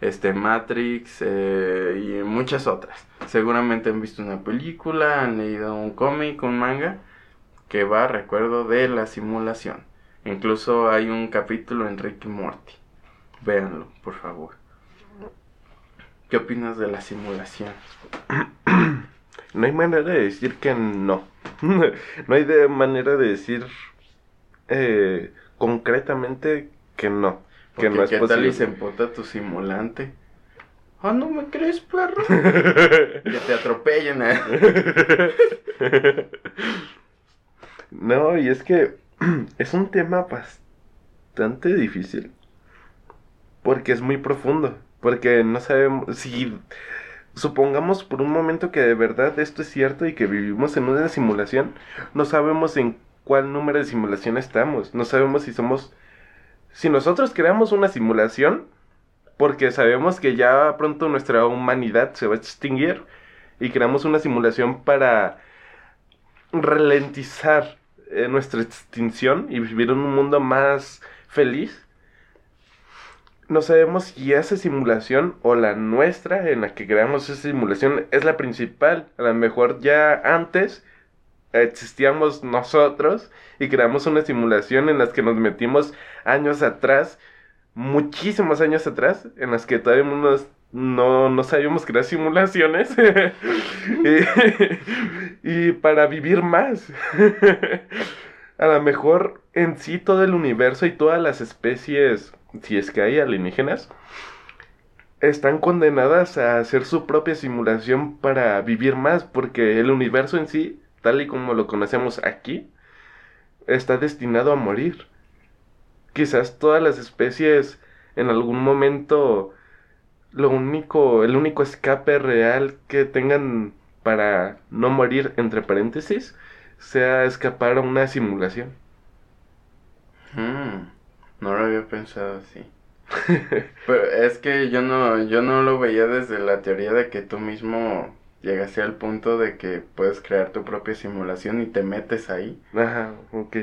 este Matrix eh, y muchas otras. Seguramente han visto una película, han leído un cómic, un manga que va, recuerdo, de la simulación. Incluso hay un capítulo en Rick y Morty. Véanlo, por favor. ¿Qué opinas de la simulación? No hay manera de decir que no. *laughs* no hay de manera de decir eh, concretamente que no. Porque Que no es ¿Qué tal y se emputa tu simulante? Ah, ¿no me crees, perro? *laughs* que te atropellen, ¿eh? *laughs* no, y es que *clears throat* es un tema bastante difícil. Porque es muy profundo. Porque no sabemos si supongamos por un momento que de verdad esto es cierto y que vivimos en una simulación, no sabemos en cuál número de simulación estamos. No sabemos si somos si nosotros creamos una simulación porque sabemos que ya pronto nuestra humanidad se va a extinguir y creamos una simulación para ralentizar eh, nuestra extinción y vivir en un mundo más feliz. No sabemos si esa simulación o la nuestra en la que creamos esa simulación es la principal. A lo mejor ya antes existíamos nosotros y creamos una simulación en las que nos metimos años atrás, muchísimos años atrás, en las que todavía no, nos- no, no sabíamos crear simulaciones *laughs* y, y para vivir más. *laughs* A lo mejor en sí todo el universo y todas las especies, si es que hay alienígenas, están condenadas a hacer su propia simulación para vivir más, porque el universo en sí, tal y como lo conocemos aquí, está destinado a morir. Quizás todas las especies en algún momento lo único, el único escape real que tengan para no morir, entre paréntesis, sea escapar a una simulación. Mm, no lo había pensado así. *laughs* Pero es que yo no, yo no lo veía desde la teoría de que tú mismo llegaste al punto de que puedes crear tu propia simulación y te metes ahí. Ajá, ok.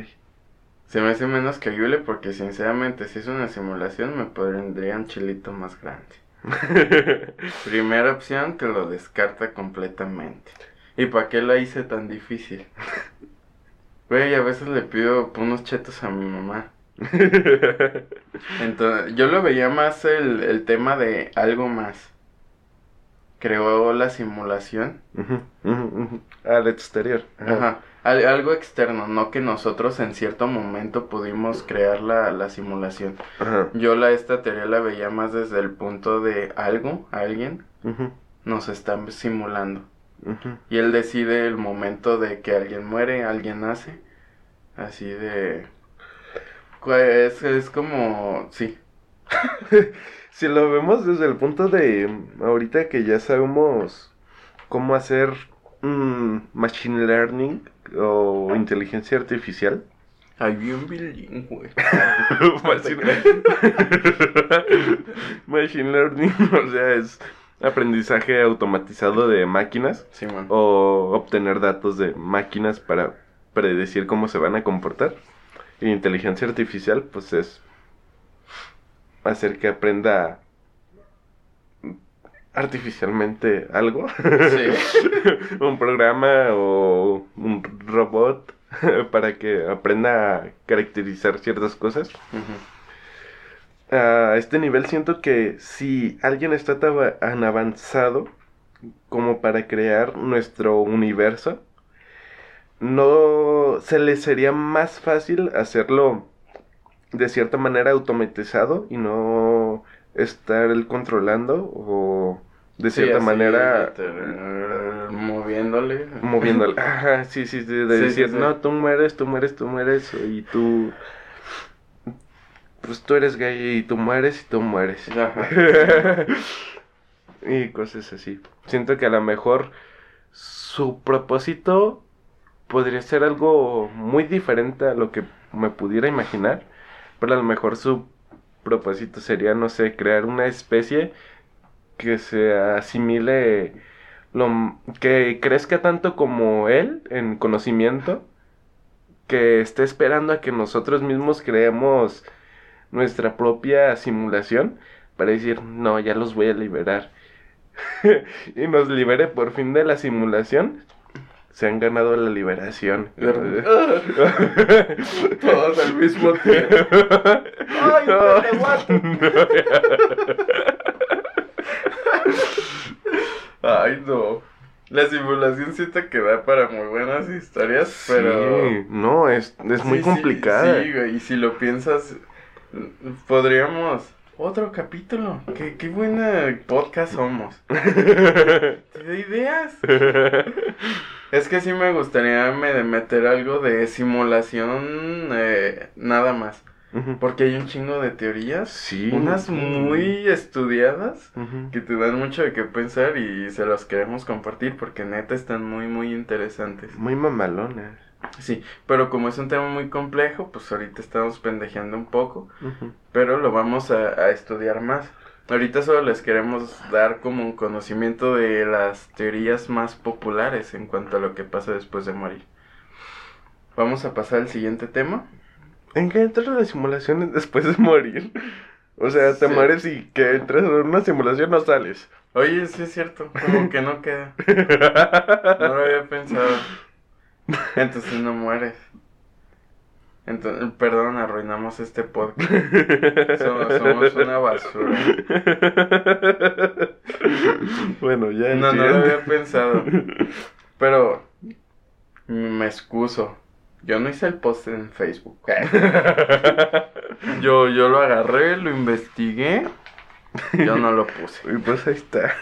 Se me hace menos creíble porque sinceramente si es una simulación me pondría un chilito más grande. *laughs* Primera opción que lo descarta completamente. ¿Y para qué la hice tan difícil? *laughs* Güey, a veces le pido unos chetos a mi mamá. *laughs* Entonces, yo lo veía más el, el tema de algo más. Creó la simulación. Al exterior. Ajá. Al- algo externo, no que nosotros en cierto momento pudimos crear la, la simulación. Ajá. Yo la, esta teoría la veía más desde el punto de algo, alguien, nos está simulando. Y él decide el momento de que alguien muere, alguien nace. Así de... Pues es como... Sí. *laughs* si lo vemos desde el punto de ahorita que ya sabemos cómo hacer mm, machine learning o inteligencia artificial. Hay bien bilingüe. *laughs* machine, machine learning, *laughs* o sea, es aprendizaje automatizado de máquinas Sí, man. o obtener datos de máquinas para predecir cómo se van a comportar. Y inteligencia artificial, pues es hacer que aprenda artificialmente algo. Sí. *laughs* un programa o un robot *laughs* para que aprenda a caracterizar ciertas cosas. A este nivel siento que si alguien está tan avanzado como para crear nuestro universo, no se le sería más fácil hacerlo de cierta manera automatizado y no estar él controlando o de Sí, cierta así, manera moviéndole. moviéndole. *laughs* Ajá, sí, sí, de, de Sí, sí, decir, no, tú mueres, tú mueres, tú mueres, y tú, pues tú eres gay y tú mueres y tú mueres. Ajá. *laughs* y cosas así. Siento que a lo mejor su propósito podría ser algo muy diferente a lo que me pudiera imaginar, pero a lo mejor su propósito sería, no sé, crear una especie que se asimile, lo, que crezca tanto como él en conocimiento, que esté esperando a que nosotros mismos creemos nuestra propia simulación para decir, no, ya los voy a liberar. *laughs* y nos libere por fin de la simulación. Se han ganado la liberación. *laughs* Todos al mismo tiempo. ¡Ay, No. te! Ay, no. La simulación siento que da para muy buenas historias, pero... Sí, no, es, es muy Sí, sí, complicada. Sí, güey, y si lo piensas, podríamos... Otro capítulo. Qué, qué buena podcast somos. *laughs* ¿Te da ideas? Es que sí me gustaría me- meter algo de simulación eh, nada más. Porque hay un chingo de teorías. Sí. Unas muy estudiadas que te dan mucho de qué pensar y se los queremos compartir porque neta están muy muy interesantes. Muy mamalonas. Sí, pero como es un tema muy complejo, pues ahorita estamos pendejeando un poco, pero lo vamos a, a estudiar más. Ahorita solo les queremos dar como un conocimiento de las teorías más populares en cuanto a lo que pasa después de morir. Vamos a pasar al siguiente tema. ¿En qué entran las simulaciones después de morir? O sea, te Sí. mueres y que entras en una simulación no sales. Oye, sí es cierto, como que no queda. *laughs* No lo había pensado. *laughs* Entonces no mueres. Entonces, perdón, arruinamos este podcast. *laughs* Somos, somos una basura. *laughs* bueno, ya No, no lo había pensado. Pero me excuso. Yo no hice el post en Facebook. Yo, yo lo agarré, lo investigué. Yo no lo puse. Y pues ahí está.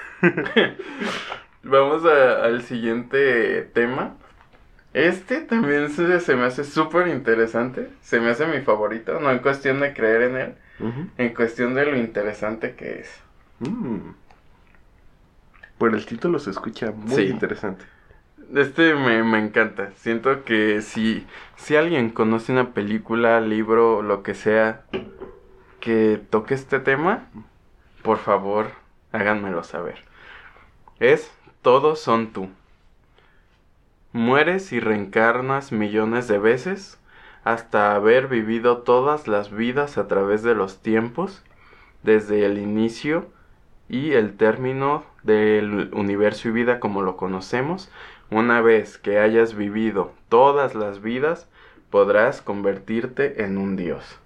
Vamos a- al siguiente tema. Este también se, se me hace súper interesante. Se me hace mi favorito. No en cuestión de creer en él. En cuestión de lo interesante que es. Mm. Por el título se escucha muy Sí. interesante. Este me, me encanta. Siento que si, si alguien conoce una película, libro, lo que sea, que toque este tema, por favor, háganmelo saber. Es Todos son tú. Mueres y reencarnas millones de veces hasta haber vivido todas las vidas a través de los tiempos, desde el inicio y el término del universo y vida como lo conocemos. Una vez que hayas vivido todas las vidas, podrás convertirte en un dios.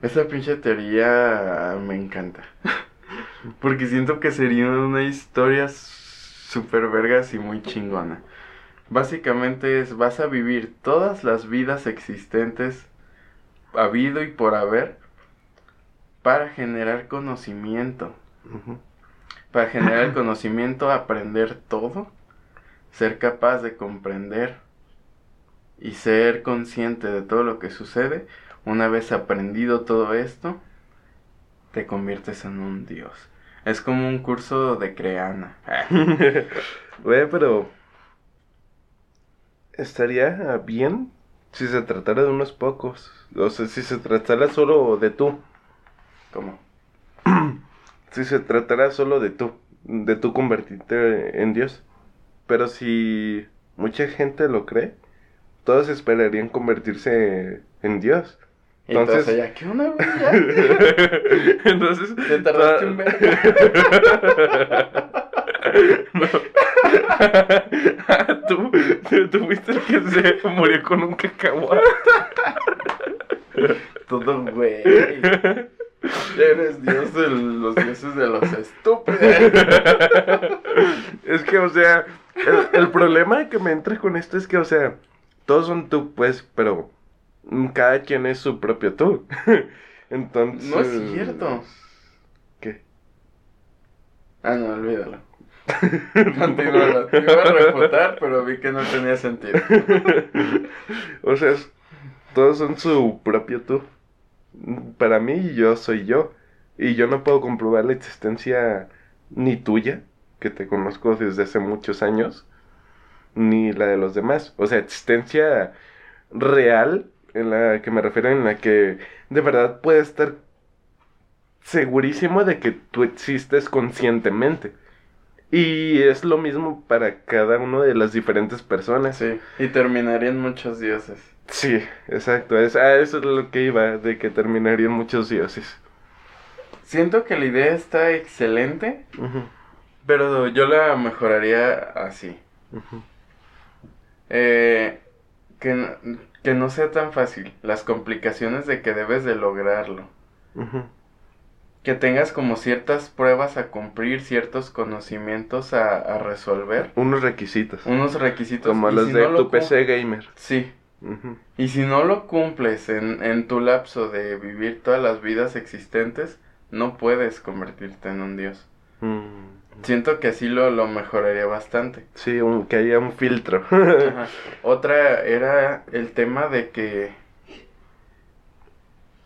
Esa pinche teoría me encanta. *laughs* Porque siento que sería una historia super vergas y muy chingona. Básicamente es, vas a vivir todas las vidas existentes, habido y por haber, para generar conocimiento. Para generar el conocimiento, aprender todo, ser capaz de comprender y ser consciente de todo lo que sucede, Una vez aprendido todo esto, te conviertes en un dios. Es como un curso de creana. *laughs* Güey, pero... Estaría bien si se tratara de unos pocos. O sea, si se tratara solo de tú. ¿Cómo? *clears throat* Si se tratara solo de tú. De tú convertirte en Dios. Pero si mucha gente lo cree, todos esperarían convertirse en Dios. Entonces, Entonces- ya, ¿qué onda, güey? *laughs* Entonces... Te tardaste un vergo. *laughs* tú, tú, tú fuiste el que se murió con un cacahuate. Todo güey. Eres dios de los dioses de los estúpidos. Es que, o sea, el, el problema que me entra con esto es que, o sea, todos son tú, pues, pero cada quien es su propio tú. *laughs* Entonces... No es cierto. ¿Qué? Ah, no, olvídalo. *laughs* Continúalo. Te iba a refutar, pero vi que no tenía sentido. *laughs* o sea, todos son su propio tú. Para mí, yo soy yo. Y yo no puedo comprobar la existencia ni tuya, que te conozco desde hace muchos años, ni la de los demás. O sea, existencia real, en la que me refiero, en la que de verdad puedes estar segurísimo de que tú existes conscientemente. Y es lo mismo para cada una de las diferentes personas. Sí, y terminarían muchos dioses. Sí, exacto. Es, a eso es lo que iba, de que terminarían muchos dioses. Siento que la idea está excelente, pero yo la mejoraría así. Eh, que, que no sea tan fácil. Las complicaciones de que debes de lograrlo. Que tengas como ciertas pruebas a cumplir, ciertos conocimientos a, a resolver. Unos requisitos. Unos requisitos. Como los si de no tu PC gamer. Sí. Y si no lo cumples en, en tu lapso de vivir todas las vidas existentes, no puedes convertirte en un dios. Mm. Siento que así lo, lo mejoraría bastante. Sí, un- que haya un filtro. Ajá. *laughs* Otra era el tema de que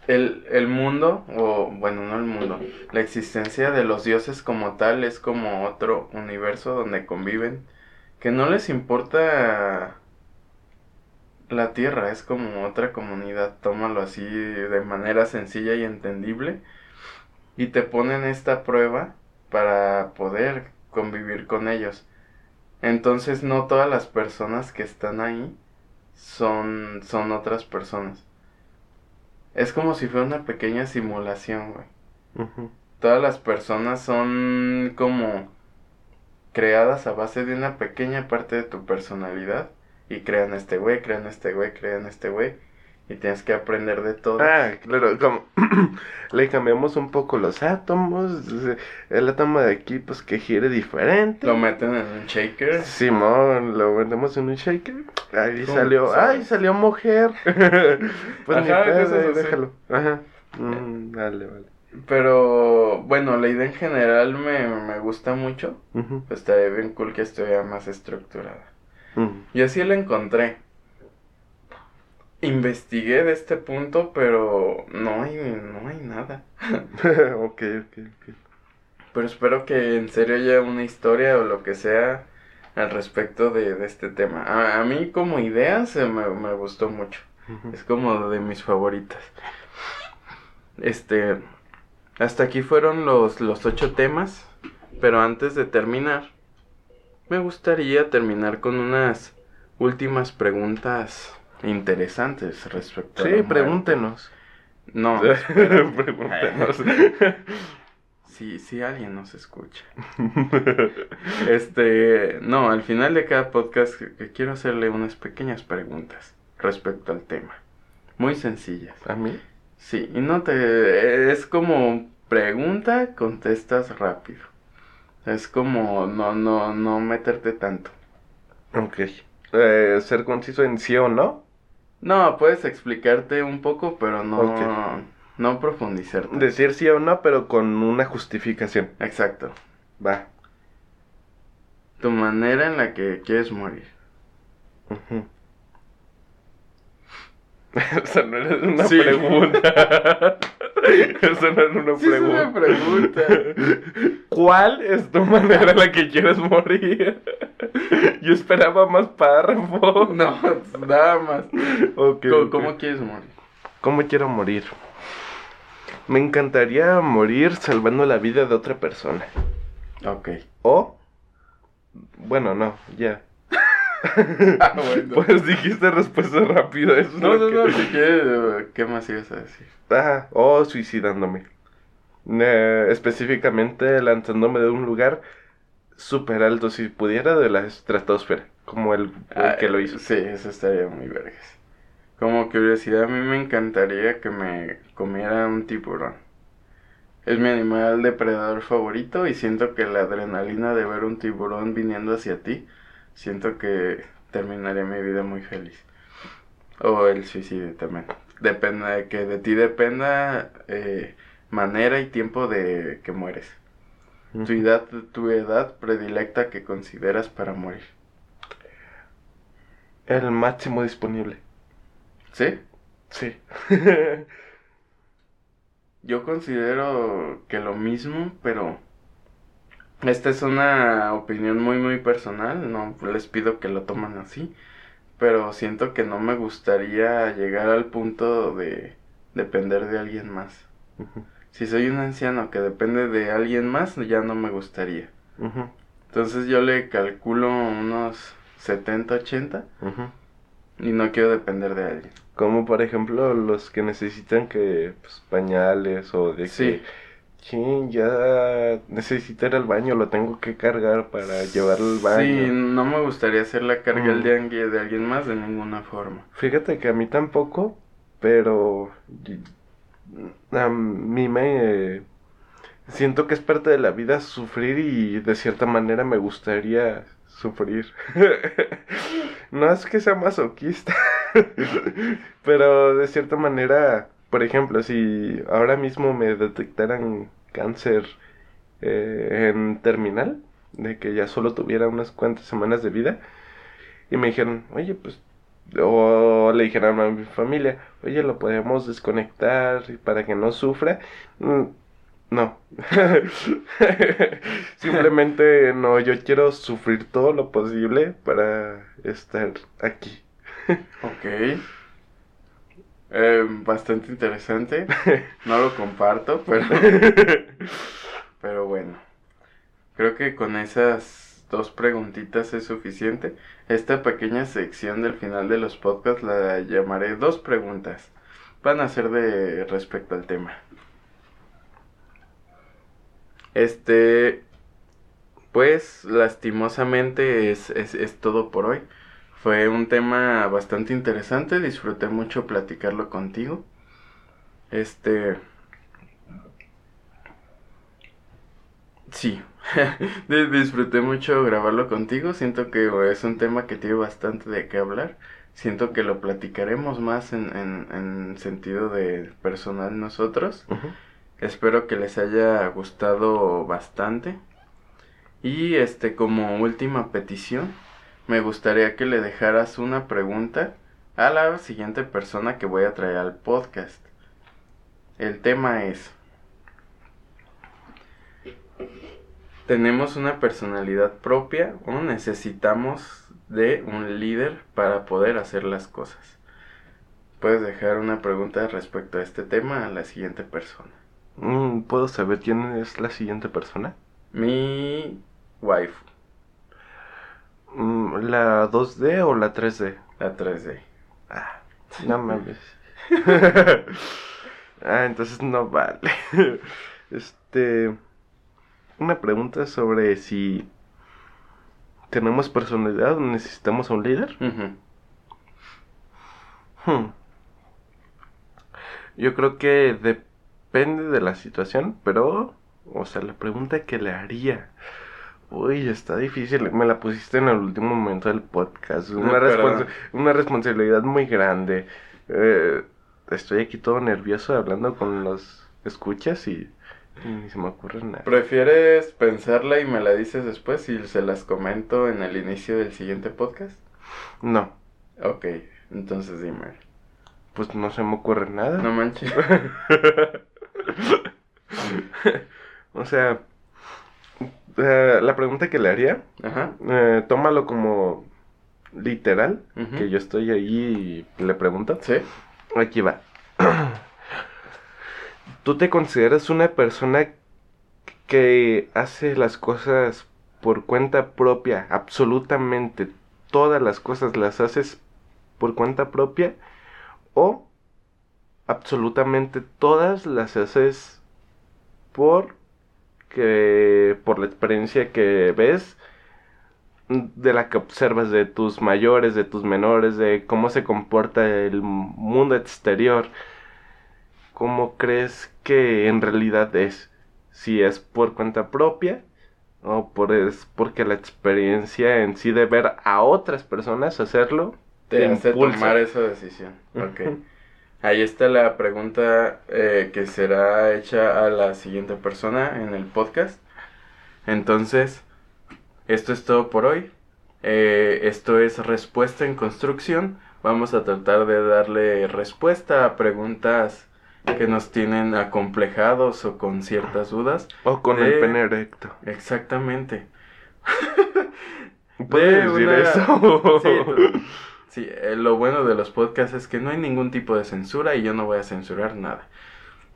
el, el mundo, o bueno, no el mundo, la existencia de los dioses como tal es como otro universo donde conviven, que no les importa la tierra, es como otra comunidad, tómalo así de manera sencilla y entendible, y te ponen esta prueba para poder convivir con ellos. Entonces no todas las personas que están ahí son, son otras personas. Es como si fuera una pequeña simulación, güey. Todas las personas son como creadas a base de una pequeña parte de tu personalidad. Y crean este güey, crean este güey, crean este güey. Y tienes que aprender de todo. Ah, claro, como *clears throat* le cambiamos un poco los átomos, el átomo de aquí pues que gire diferente. Lo meten en un shaker. Simón, lo vendemos en un shaker. Ahí ¿Cómo salió, ay, salió mujer. *laughs* pues ni Ajá, pedo, ahí así. déjalo. Ajá. Mm, dale, vale. Pero bueno, la idea en general me, me gusta mucho. Pues estaría bien cool que estuviera más estructurada. Y así la encontré. Investigué de este punto, pero no hay, no hay nada. *laughs* ok, ok, ok. Pero espero que en serio haya una historia o lo que sea al respecto de, de este tema. A, a mí como idea se me, me gustó mucho. Es como de mis favoritas. Este, hasta aquí fueron los, los ocho temas. Pero antes de terminar, me gustaría terminar con unas últimas preguntas interesantes respecto a la Sí, pregúntenos. No, *laughs* pregúntenos. *laughs* Sí, sí, alguien nos escucha. *laughs* Este, no, al final de cada podcast que- que quiero hacerle unas pequeñas preguntas respecto al tema. Muy sencillas. ¿A mí? Sí, y no te... Es como pregunta, contestas rápido. Es como no, no, no meterte tanto. Ok. Eh, ser conciso en sí o no. No, puedes explicarte un poco, pero no, no profundizar. Decir sí o no, pero con una justificación. Exacto. Va. Tu manera en la que quieres morir. Ujú. *laughs* Eso no era una Sí. pregunta. *laughs* *laughs* Eso no era una Sí, es pregunta. una pregunta. ¿Cuál es tu manera en la que quieres morir? Yo esperaba más párrafo. No, nada más. ¿Cómo, cómo quieres morir? ¿Cómo quiero morir? Me encantaría morir salvando la vida de otra persona. Ok. O. Bueno, no, ya. Ah, *laughs* bueno. Pues dijiste respuesta rápida. Eso es No, no, que- no, si quieres, ¿qué más ibas a decir? Ajá, o suicidándome. Eh, específicamente lanzándome de un lugar súper alto, si pudiera, de la estratosfera. Como el, el Ah, que lo hizo. Sí, eso estaría muy vergas. Como curiosidad, a mí me encantaría que me comiera un tiburón. Es mi animal depredador favorito y siento que la adrenalina de ver un tiburón viniendo hacia ti, siento que terminaría mi vida muy feliz. O el suicidio también. Depende de que de ti dependa eh, manera y tiempo de que mueres. Tu edad, tu edad predilecta que consideras para morir. El máximo disponible. ¿Sí? Sí. Yo considero que lo mismo, pero esta es una opinión muy muy personal, no les pido que lo tomen así, pero siento que no me gustaría llegar al punto de depender de alguien más. Si soy un anciano que depende de alguien más, ya no me gustaría. Entonces yo le calculo unos 70, 80 ujú. y no quiero depender de alguien. Como por ejemplo los que necesitan que pues, pañales o de Sí. que "Sí, ya necesito ir al baño, lo tengo que cargar para llevarlo al baño. Sí, no me gustaría hacer la carga Mm. día de alguien más de ninguna forma. Fíjate que a mí tampoco, pero a mí me siento que es parte de la vida sufrir y de cierta manera me gustaría sufrir. *laughs* no es que sea masoquista, *laughs* pero de cierta manera, por ejemplo, si ahora mismo me detectaran cáncer eh, en terminal, de que ya solo tuviera unas cuantas semanas de vida, y me dijeron, oye, pues o le dijeron a mi familia, oye, lo podemos desconectar para que no sufra. Mm, No. *laughs* Simplemente no, yo quiero sufrir todo lo posible para estar aquí. Ok. Eh, bastante interesante. *laughs* No lo comparto, pero, *laughs* pero bueno. Creo que con esas dos preguntitas es suficiente. Esta pequeña sección del final de los podcasts la llamaré dos preguntas. Van a ser de respecto al tema. Este, pues lastimosamente es, es, es todo por hoy. Fue un tema bastante interesante, disfruté mucho platicarlo contigo. Este... Sí, *laughs* Di- disfruté mucho grabarlo contigo, siento que es un tema que tiene bastante de qué hablar. Siento que lo platicaremos más en, en, en sentido de personal nosotros. Espero que les haya gustado bastante. Y este como última petición, me gustaría que le dejaras una pregunta a la siguiente persona que voy a traer al podcast. El tema es ¿Tenemos una personalidad propia o necesitamos de un líder para poder hacer las cosas? Puedes dejar una pregunta respecto a este tema a la siguiente persona. Mm, ¿Puedo saber quién es la siguiente persona? Mi Mm, ¿La 2D o la 3D? la 3D. Ah, no mames. *laughs* ah, entonces no vale. *laughs* este. Una pregunta sobre si tenemos personalidad o necesitamos a un líder. Hmm. Yo creo que depende de la situación, pero, o sea, la pregunta que le haría. Uy, está difícil. Me la pusiste en el último momento del podcast. Una, Pero- responsa- una responsabilidad muy grande. Eh, estoy aquí todo nervioso hablando con los escuchas y, y ni se me ocurre nada. ¿Prefieres pensarla y me la dices después y se las comento en el inicio del siguiente podcast? No, Ok, entonces dime. Pues no se me ocurre nada. No manches. *laughs* o sea, eh, la pregunta que le haría, Ajá. eh, tómalo como literal, que yo estoy ahí y le pregunto. Sí. Aquí va. *clears throat* ¿Tú te consideras una persona que hace las cosas por cuenta propia? Absolutamente todas las cosas las haces por cuenta propia o absolutamente todas las haces por que por la experiencia que ves de la que observas de tus mayores, de tus menores, de cómo se comporta el mundo exterior, cómo crees que en realidad es, si es por cuenta propia o por es porque la experiencia en sí de ver a otras personas hacerlo Te hace impulsa. tomar esa decisión. Ok. Ahí está la pregunta eh, que será hecha a la siguiente persona en el podcast. Entonces, esto es todo por hoy. Eh, esto es respuesta en construcción. Vamos a tratar de darle respuesta a preguntas que nos tienen acomplejados o con ciertas dudas. O con de- el pene erecto. Exactamente. ¿Puedes de decir una- eso? *laughs* Sí, sí, eh, lo bueno de los podcasts es que no hay ningún tipo de censura y yo no voy a censurar nada.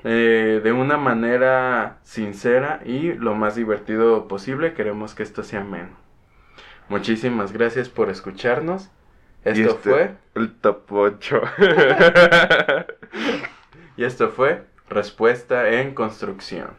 Eh, de una manera sincera y lo más divertido posible, queremos que esto sea ameno. Muchísimas gracias por escucharnos. Esto este- fue, El top 8. *laughs* y esto fue Respuesta en Construcción.